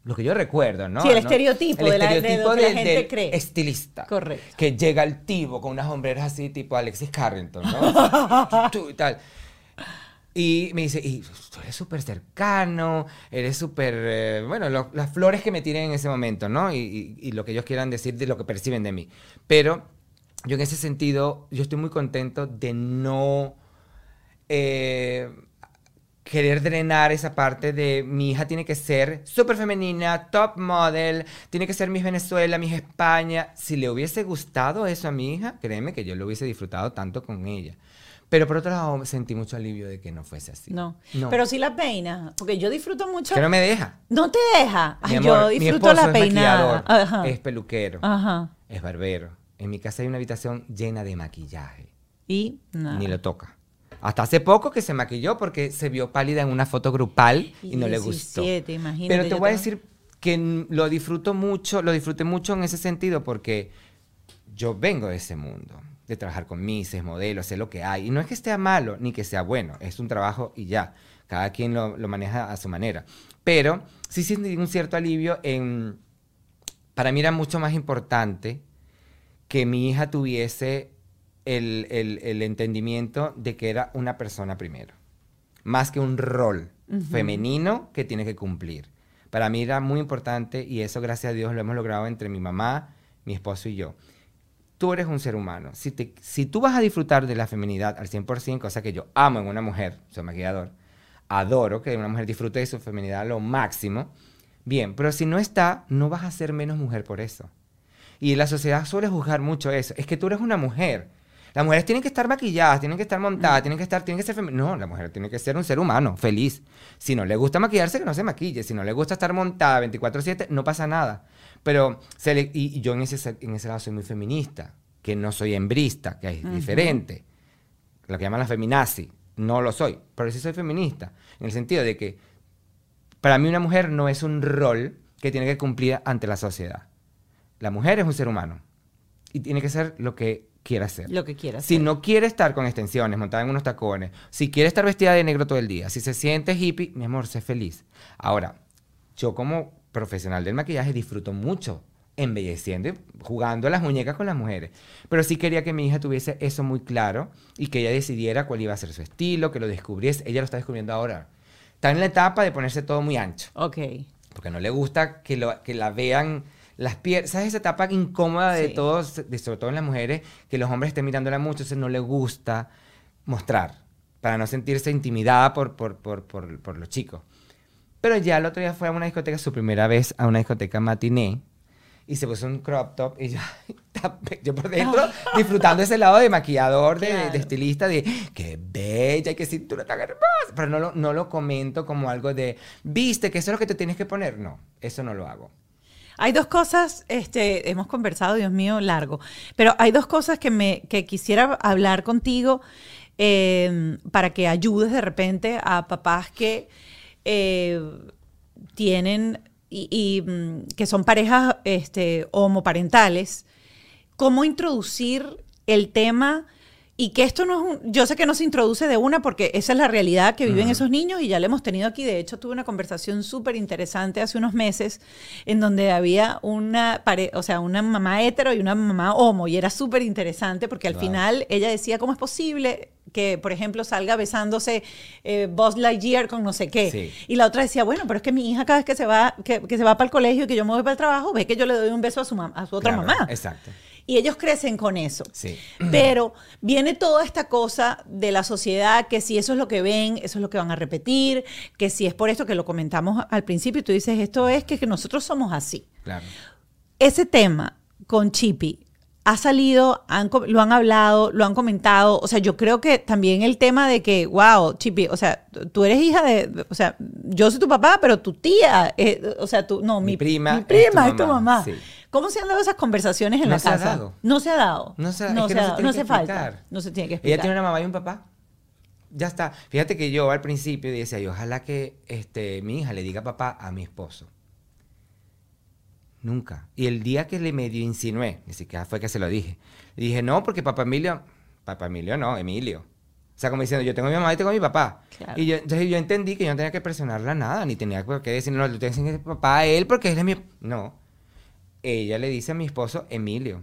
lo que yo recuerdo, ¿no? Sí, el estereotipo, de, la, gente cree. Estilista. Correcto. Que llega al tibo con unas hombreras así, tipo Alexis Carrington, ¿no? [laughs] y tal. Y me dice, y tú eres súper cercano, eres súper, eh, bueno, las flores que me tienen en ese momento, ¿no? Y, y, lo que ellos quieran decir de lo que perciben de mí. Pero yo en ese sentido, yo estoy muy contento de no eh, querer drenar esa parte de mi hija tiene que ser súper femenina, top model, tiene que ser Miss Venezuela, Miss España. Si le hubiese gustado eso a mi hija, créeme que yo lo hubiese disfrutado tanto con ella. Pero por otro lado, sentí mucho alivio de que no fuese así. No. Pero sí la peina, porque yo disfruto mucho. Que no me deja. No te deja. yo disfruto la peinada. Es peluquero. Es barbero. En mi casa hay una habitación llena de maquillaje. Y Ni lo toca. Hasta hace poco que se maquilló porque se vio pálida en una foto grupal y, no le gustó. Pero te voy a decir que lo disfruto mucho, lo disfruté mucho en ese sentido porque yo vengo de ese mundo, de trabajar con mises, modelos, sé lo que hay. Y no es que esté malo ni que sea bueno, es un trabajo y ya. Cada quien lo, lo maneja a su manera. Pero sí siento un cierto alivio en... Para mí era mucho más importante que mi hija tuviese el, el, entendimiento de que era una persona primero, más que un rol femenino que tiene que cumplir. Para mí era muy importante y eso gracias a Dios lo hemos logrado entre mi mamá, mi esposo y yo. Tú eres un ser humano. Si, te, si tú vas a disfrutar de la feminidad al 100%, cosa que yo amo en una mujer, soy maquillador, adoro que una mujer disfrute de su feminidad a lo máximo, bien, pero si no está, no vas a ser menos mujer por eso. Y la sociedad suele juzgar mucho eso. Es que tú eres una mujer. Las mujeres tienen que estar maquilladas, tienen que estar montadas, tienen que estar, tienen que ser No, la mujer tiene que ser un ser humano, feliz. Si no le gusta maquillarse, que no se maquille. Si no le gusta estar montada 24/7, no pasa nada. Pero, y, yo en ese, en ese lado soy muy feminista, que no soy hembrista, que es diferente. Lo que llaman la feminazi. No lo soy, pero sí soy feminista. En el sentido de que para mí una mujer no es un rol que tiene que cumplir ante la sociedad. La mujer es un ser humano y tiene que ser lo que quiera hacer. Lo que quiera Si no quiere estar con extensiones, montada en unos tacones, si quiere estar vestida de negro todo el día, si se siente hippie, mi amor, sé feliz. Ahora, yo como profesional del maquillaje disfruto mucho embelleciendo y jugando a las muñecas con las mujeres. Pero sí quería que mi hija tuviese eso muy claro y que ella decidiera cuál iba a ser su estilo, que lo descubriese. Ella lo está descubriendo ahora. Está en la etapa de ponerse todo muy ancho. Ok. Porque no le gusta que, lo, que la vean las piernas, ¿sabes esa etapa incómoda de todos, de, sobre todo en las mujeres, que los hombres estén mirándola mucho, entonces no le gusta mostrar, para no sentirse intimidada por, por, por, por, por los chicos. Pero ya el otro día fue a una discoteca, su primera vez a una discoteca matiné, y se puso un crop top y yo, [laughs] yo por dentro [laughs] disfrutando ese lado de maquillador, de, estilista, de qué bella y qué cintura tan hermosa. Pero no lo, no lo comento como algo de, viste que eso es lo que te tienes que poner. No, eso no lo hago. Hay dos cosas, este, hemos conversado, Dios mío, largo, pero hay dos cosas que, me, que quisiera hablar contigo eh, para que ayudes de repente a papás que eh, tienen y, mm, que son parejas este, homoparentales, cómo introducir el tema y que esto no es un, yo sé que no se introduce de una porque esa es la realidad que viven esos niños y ya la hemos tenido aquí. De hecho, tuve una conversación súper interesante hace unos meses en donde había una, o sea, una mamá hetero y una mamá homo y era súper interesante porque al final ella decía, ¿cómo es posible que, por ejemplo, salga besándose eh, Buzz Lightyear con no sé qué. Y la otra decía, bueno, pero es que mi hija cada vez que se va, que, se va para el colegio y que yo me voy para el trabajo, ve que yo le doy un beso a su, a su otra mamá. Exacto. Y ellos crecen con eso. Sí. [clears throat] Pero viene toda esta cosa de la sociedad, que si eso es lo que ven, eso es lo que van a repetir, que si es por esto que lo comentamos al principio, y tú dices, esto es que, que nosotros somos así. Claro. Ese tema con Chippy, ha salido, lo han hablado, lo han comentado. O sea, yo creo que también el tema de que, wow, Chipi, o sea, tú eres hija de, o sea, yo soy tu papá, pero tu tía, o sea, tú, no, mi, prima, mi prima es tu mamá. ¿Cómo se han dado esas conversaciones en la casa? No se ha dado. No se ha dado. No se, no se, ha dado. no hace falta. No se tiene que explicar. Ella tiene una mamá y un papá. Ya está. Fíjate que yo al principio decía, ojalá que este, mi hija le diga papá a mi esposo. Nunca. Y el día que le medio insinué, ni siquiera fue que se lo dije, le dije, no, porque papá Emilio, papá Emilio no, Emilio. O sea, como diciendo, yo tengo a mi mamá y tengo a mi papá. Y yo, entonces yo entendí que yo no tenía que presionarla nada, ni tenía que decir, no, le tengo que decir papá a él porque él es mi... No. Ella le dice a mi esposo Emilio.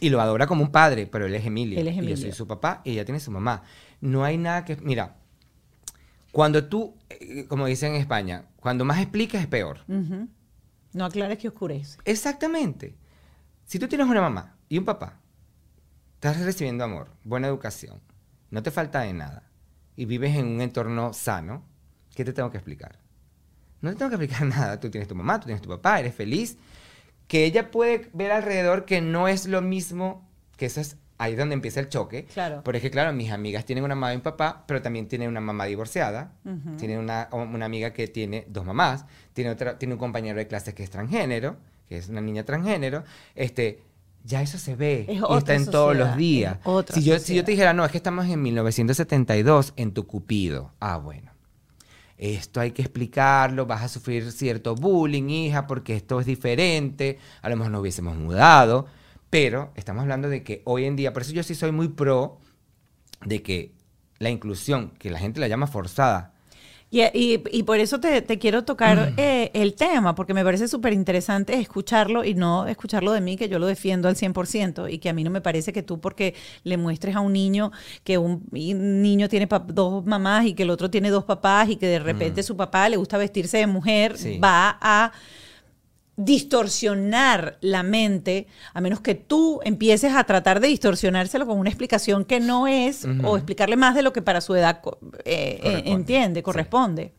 Y lo adora como un padre, pero él es Emilio. Él es Emilio. Y yo soy su papá y ella tiene su mamá. No hay nada que... Mira, cuando tú, eh, como dicen en España, cuando más explicas es peor. No aclares que oscurece. Exactamente. Si tú tienes una mamá y un papá, estás recibiendo amor, buena educación, no te falta de nada y vives en un entorno sano, ¿qué te tengo que explicar? No te tengo que explicar [laughs] nada. Tú tienes tu mamá, tú tienes tu papá, eres feliz. Que ella puede ver alrededor que no es lo mismo, que eso es ahí donde empieza el choque. Claro. Porque es que, claro, mis amigas tienen una mamá y un papá, pero también tienen una mamá divorciada. Tiene una, una, amiga que tiene dos mamás. Tiene, otra, tiene un compañero de clases que es transgénero, que es una niña transgénero. Este, ya eso se ve y está en todos los días. Si yo, si yo te dijera, no, es que estamos en 1972 en tu cupido. Ah, bueno. Esto hay que explicarlo, vas a sufrir cierto bullying, hija, porque esto es diferente. A lo mejor no hubiésemos mudado pero estamos hablando de que hoy en día, por eso yo sí soy muy pro de que la inclusión, que la gente la llama forzada, y, por eso te, quiero tocar mm. eh, el tema, porque me parece súper interesante escucharlo y no escucharlo de mí, que yo lo defiendo al 100% y que a mí no me parece que tú porque le muestres a un niño que un, niño tiene dos mamás y que el otro tiene dos papás y que de repente mm. su papá le gusta vestirse de mujer, va a distorsionar la mente, a menos que tú empieces a tratar de distorsionárselo con una explicación que no es, o explicarle más de lo que para su edad eh, eh, entiende, corresponde.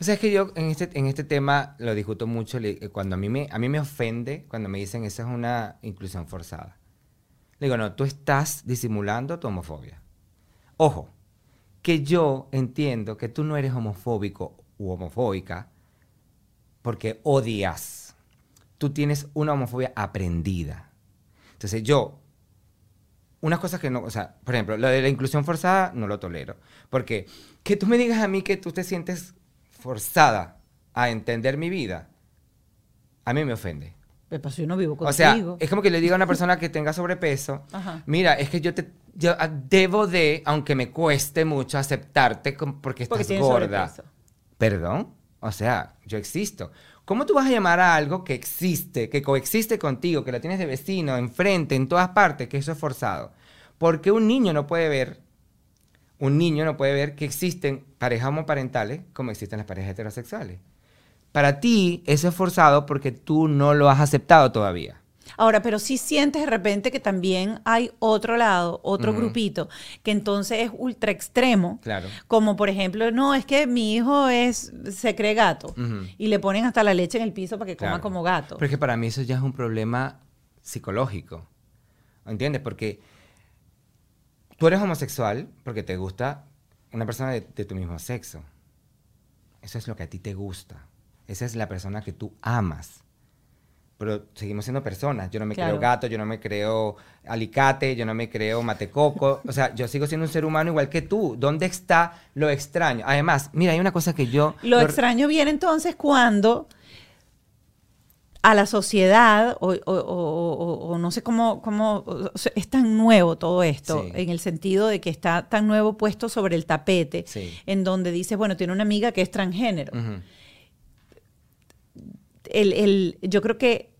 O sea, es que yo en este, en este tema lo discuto mucho, eh, cuando a mí, me, a mí me ofende cuando me dicen esa es una inclusión forzada. Le digo, no, tú estás disimulando tu homofobia. Ojo, que yo entiendo que tú no eres homofóbico u homofóbica porque odias tú tienes una homofobia aprendida. Entonces yo, unas cosas que no, o sea, por ejemplo, lo de la inclusión forzada no lo tolero. Porque que tú me digas a mí que tú te sientes forzada a entender mi vida, a mí me ofende. Pero yo no vivo contigo. O sea, es como que le diga a una [laughs] persona que tenga sobrepeso, mira, es que yo te yo debo de, aunque me cueste mucho aceptarte porque estás gorda. Perdón, o sea, yo existo. ¿Cómo tú vas a llamar a algo que existe, que coexiste contigo, que lo tienes de vecino, enfrente, en todas partes, que eso es forzado? Porque un niño no puede ver, un niño no puede ver que existen parejas homoparentales como existen las parejas heterosexuales. Para ti eso es forzado porque tú no lo has aceptado todavía. Ahora, pero sí sientes de repente que también hay otro lado, otro grupito, que entonces es ultra extremo. Claro. Como por ejemplo, no, es que mi hijo es, se cree gato. Y le ponen hasta la leche en el piso para que coma como gato. Pero es que para mí eso ya es un problema psicológico. ¿Entiendes? Porque tú eres homosexual porque te gusta una persona de tu mismo sexo. Eso es lo que a ti te gusta. Esa es la persona que tú amas pero seguimos siendo personas. Yo no me creo gato, yo no me creo alicate, yo no me creo matecoco. O sea, yo sigo siendo un ser humano igual que tú. ¿Dónde está lo extraño? Además, mira, hay una cosa que yo... Lo, extraño viene entonces cuando a la sociedad, o, no sé cómo, cómo es tan nuevo todo esto, en el sentido de que está tan nuevo puesto sobre el tapete, en donde dices, bueno, tiene una amiga que es transgénero el, yo creo que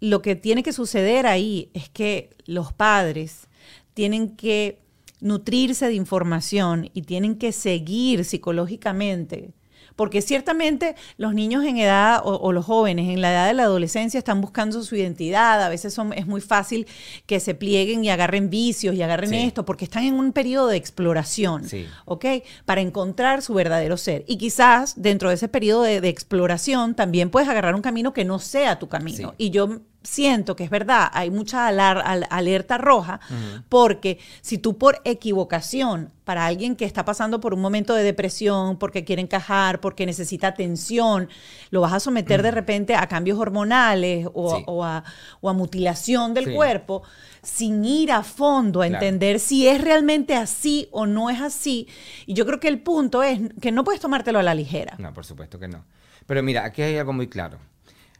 lo que tiene que suceder ahí es que los padres tienen que nutrirse de información y tienen que seguir psicológicamente porque ciertamente los niños en edad o, los jóvenes en la edad de la adolescencia están buscando su identidad, a veces son, es muy fácil que se plieguen y agarren vicios y agarren esto, porque están en un periodo de exploración, ¿ok? Para encontrar su verdadero ser. Y quizás dentro de ese periodo de, exploración también puedes agarrar un camino que no sea tu camino. Y yo siento que es verdad, hay mucha alerta roja, porque si tú por equivocación, para alguien que está pasando por un momento de depresión, porque quiere encajar, porque necesita atención, lo vas a someter de repente a cambios hormonales o, a, mutilación del cuerpo, sin ir a fondo a entender si es realmente así o no es así. Y yo creo que el punto es que no puedes tomártelo a la ligera. No, por supuesto que no. Pero mira, aquí hay algo muy claro.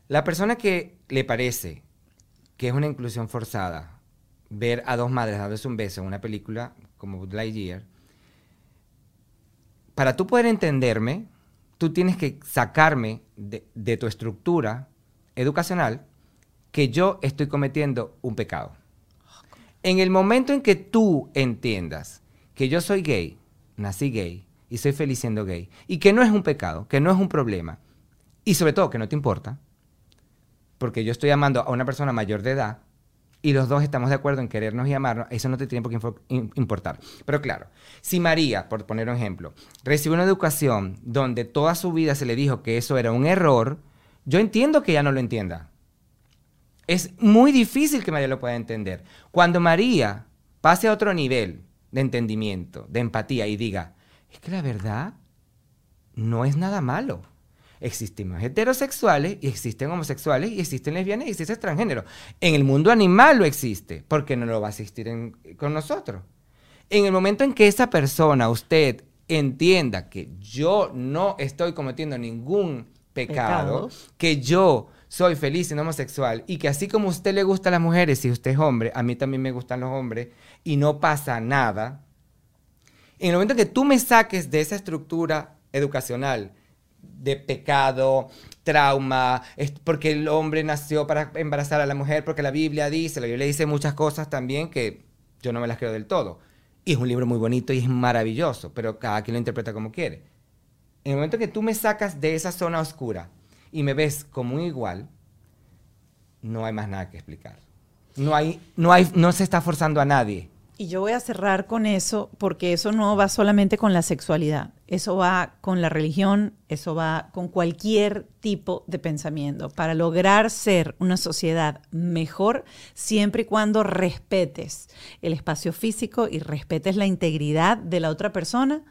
La persona que le parece que es una inclusión forzada ver a dos madres dándose un beso en una película como Lightyear, para tú poder entenderme, tú tienes que sacarme de, tu estructura educacional que yo estoy cometiendo un pecado. En el momento en que tú entiendas que yo soy gay, nací gay y soy feliz siendo gay, y que no es un pecado, que no es un problema, y sobre todo que no te importa, porque yo estoy amando a una persona mayor de edad y los dos estamos de acuerdo en querernos y amarnos, eso no te tiene por qué importar. Pero claro, si María, por poner un ejemplo, recibe una educación donde toda su vida se le dijo que eso era un error, yo entiendo que ella no lo entienda. Es muy difícil que María lo pueda entender. Cuando María pase a otro nivel de entendimiento, de empatía y diga, es que la verdad no es nada malo existen heterosexuales y existen homosexuales y existen lesbianas y existen transgénero. En el mundo animal lo existe, ¿por qué no lo va a existir con nosotros? En el momento en que esa persona, usted, entienda que yo no estoy cometiendo ningún pecado, que yo soy feliz siendo homosexual y que así como a usted le gustan las mujeres y usted es hombre, a mí también me gustan los hombres y no pasa nada, en el momento en que tú me saques de esa estructura educacional de pecado, trauma, es porque el hombre nació para embarazar a la mujer, porque la Biblia dice, la Biblia dice muchas cosas también que yo no me las creo del todo. Y es un libro muy bonito y es maravilloso, pero cada quien lo interpreta como quiere. En el momento que tú me sacas de esa zona oscura y me ves como un igual, no hay más nada que explicar. No, hay, no, hay, no se está forzando a nadie. Y yo voy a cerrar con eso, porque eso no va solamente con la sexualidad, eso va con la religión, eso va con cualquier tipo de pensamiento. Para lograr ser una sociedad mejor, siempre y cuando respetes el espacio físico y respetes la integridad de la otra persona,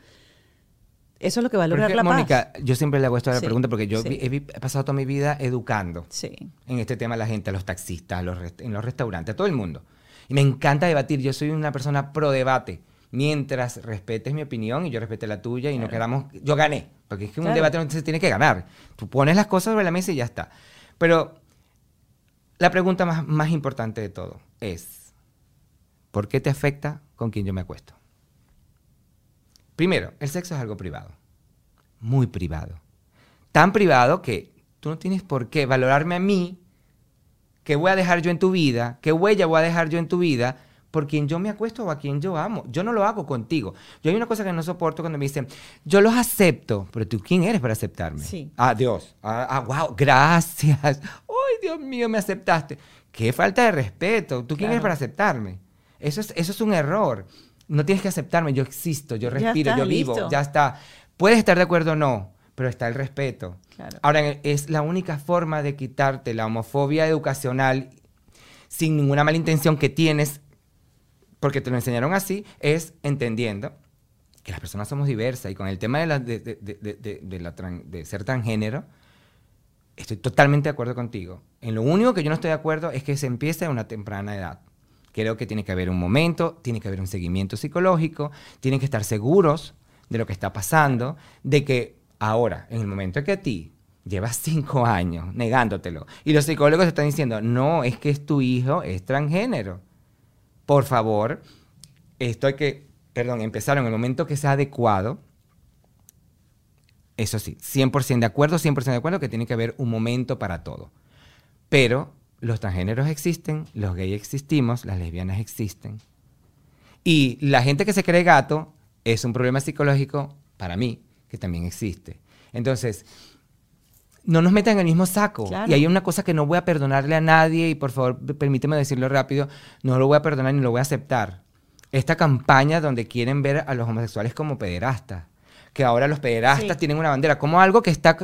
eso es lo que va a lograr la Mónica, yo siempre le hago esta pregunta porque yo he, pasado toda mi vida educando en este tema a la gente, a los taxistas, en los restaurantes, a todo el mundo. Y me encanta debatir. Yo soy una persona pro debate. Mientras respetes mi opinión y yo respete la tuya y no queramos. Yo gané. Porque es que un debate no se tiene que ganar. Tú pones las cosas sobre la mesa y ya está. Pero la pregunta más, más importante de todo es: ¿por qué te afecta con quien yo me acuesto? Primero, el sexo es algo privado. Muy privado. Tan privado que tú no tienes por qué valorarme a mí ¿Qué voy a dejar yo en tu vida? ¿Qué huella voy a dejar yo en tu vida? Por quien yo me acuesto o a quien yo amo. Yo no lo hago contigo. Yo hay una cosa que no soporto cuando me dicen, yo los acepto, pero tú, ¿quién eres para aceptarme? Sí. Ah, Dios. Ah, wow, ah, gracias. [laughs] Ay, Dios mío, me aceptaste. qué falta de respeto. ¿Tú quién eres para aceptarme? Eso es, eso es un error. No tienes que aceptarme, yo existo, yo respiro, yo vivo, ya está. Puedes estar de acuerdo o no, pero está el respeto. Ahora, es la única forma de quitarte la homofobia educacional sin ninguna mala intención que tienes, porque te lo enseñaron así, es entendiendo que las personas somos diversas y con el tema de, la, de, de ser transgénero, estoy totalmente de acuerdo contigo. En lo único que yo no estoy de acuerdo es que se empiece a una temprana edad. Creo que tiene que haber un momento, tiene que haber un seguimiento psicológico, tienen que estar seguros de lo que está pasando, de que ahora, en el momento que a ti llevas cinco años negándotelo y los psicólogos te están diciendo, no, es que es tu hijo, es transgénero. Por favor, esto hay que, perdón, empezar en el momento que sea adecuado. Eso sí, 100% de acuerdo, 100% de acuerdo que tiene que haber un momento para todo. Pero los transgéneros existen, los gays existimos, las lesbianas existen. Y la gente que se cree gato es un problema psicológico para mí que también existe. Entonces, no nos metan en el mismo saco. Y hay una cosa que no voy a perdonarle a nadie, y por favor, permíteme decirlo rápido, no lo voy a perdonar ni lo voy a aceptar. Esta campaña donde quieren ver a los homosexuales como pederastas, que ahora los pederastas tienen una bandera, como algo que está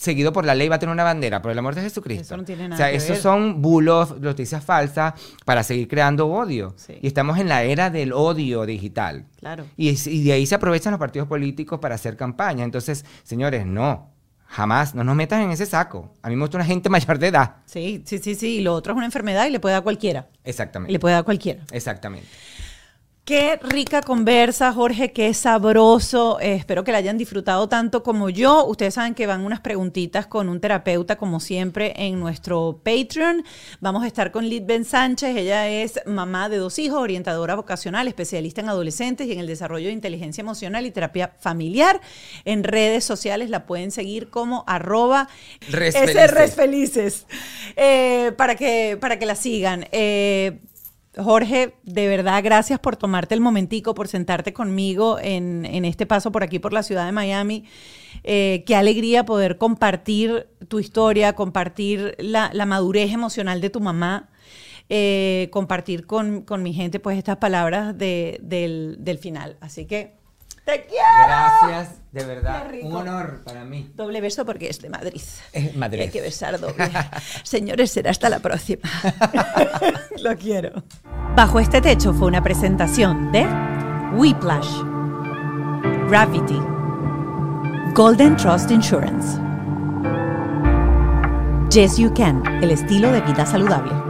seguido por la ley va a tener una bandera, por el amor de Jesucristo. Eso no tiene nada O sea, esos son bulos, noticias falsas para seguir creando odio. Y estamos en la era del odio digital. Claro. Y, de ahí se aprovechan los partidos políticos para hacer campaña. Entonces, señores, no. Jamás, no nos metan en ese saco. A mí me gusta una gente [laughs] mayor de edad. Sí, sí, sí, sí. Y lo otro es una enfermedad y le puede dar cualquiera. Exactamente. Le puede dar cualquiera. Exactamente. Qué rica conversa, Jorge, qué sabroso. Eh, espero que la hayan disfrutado tanto como yo. Ustedes saben que van unas preguntitas con un terapeuta, como siempre, en nuestro Patreon. Vamos a estar con Ben Sánchez. Ella es mamá de dos hijos, orientadora vocacional, especialista en adolescentes y en el desarrollo de inteligencia emocional y terapia familiar. En redes sociales la pueden seguir como arroba resfelices. Eh, para, que, para que la sigan. Eh, Jorge, de verdad, gracias por tomarte el momentico, por sentarte conmigo en, este paso por aquí, por la ciudad de Miami. Eh, qué alegría poder compartir tu historia, compartir la, madurez emocional de tu mamá, eh, compartir con, mi gente pues estas palabras del, del final. Así que te quiero. Gracias, de verdad. Un honor para mí. Doble beso porque es de Madrid. Es Madrid. Hay que besar doble. Señores, será hasta la próxima. [laughs] Lo quiero. Bajo este techo fue una presentación de Whiplash, Gravity, Golden Trust Insurance, Yes You Can, el estilo de vida saludable.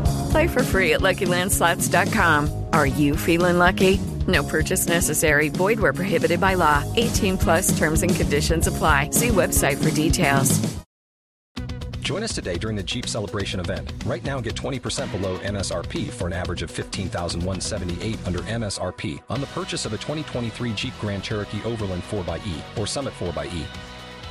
Play for free at LuckyLandSlots.com. Are you feeling lucky? No purchase necessary. Void where prohibited by law. 18 plus terms and conditions apply. See website for details. Join us today during the Jeep Celebration event. Right now, get 20% below MSRP for an average of 15178 under MSRP on the purchase of a 2023 Jeep Grand Cherokee Overland 4xE or Summit 4xE.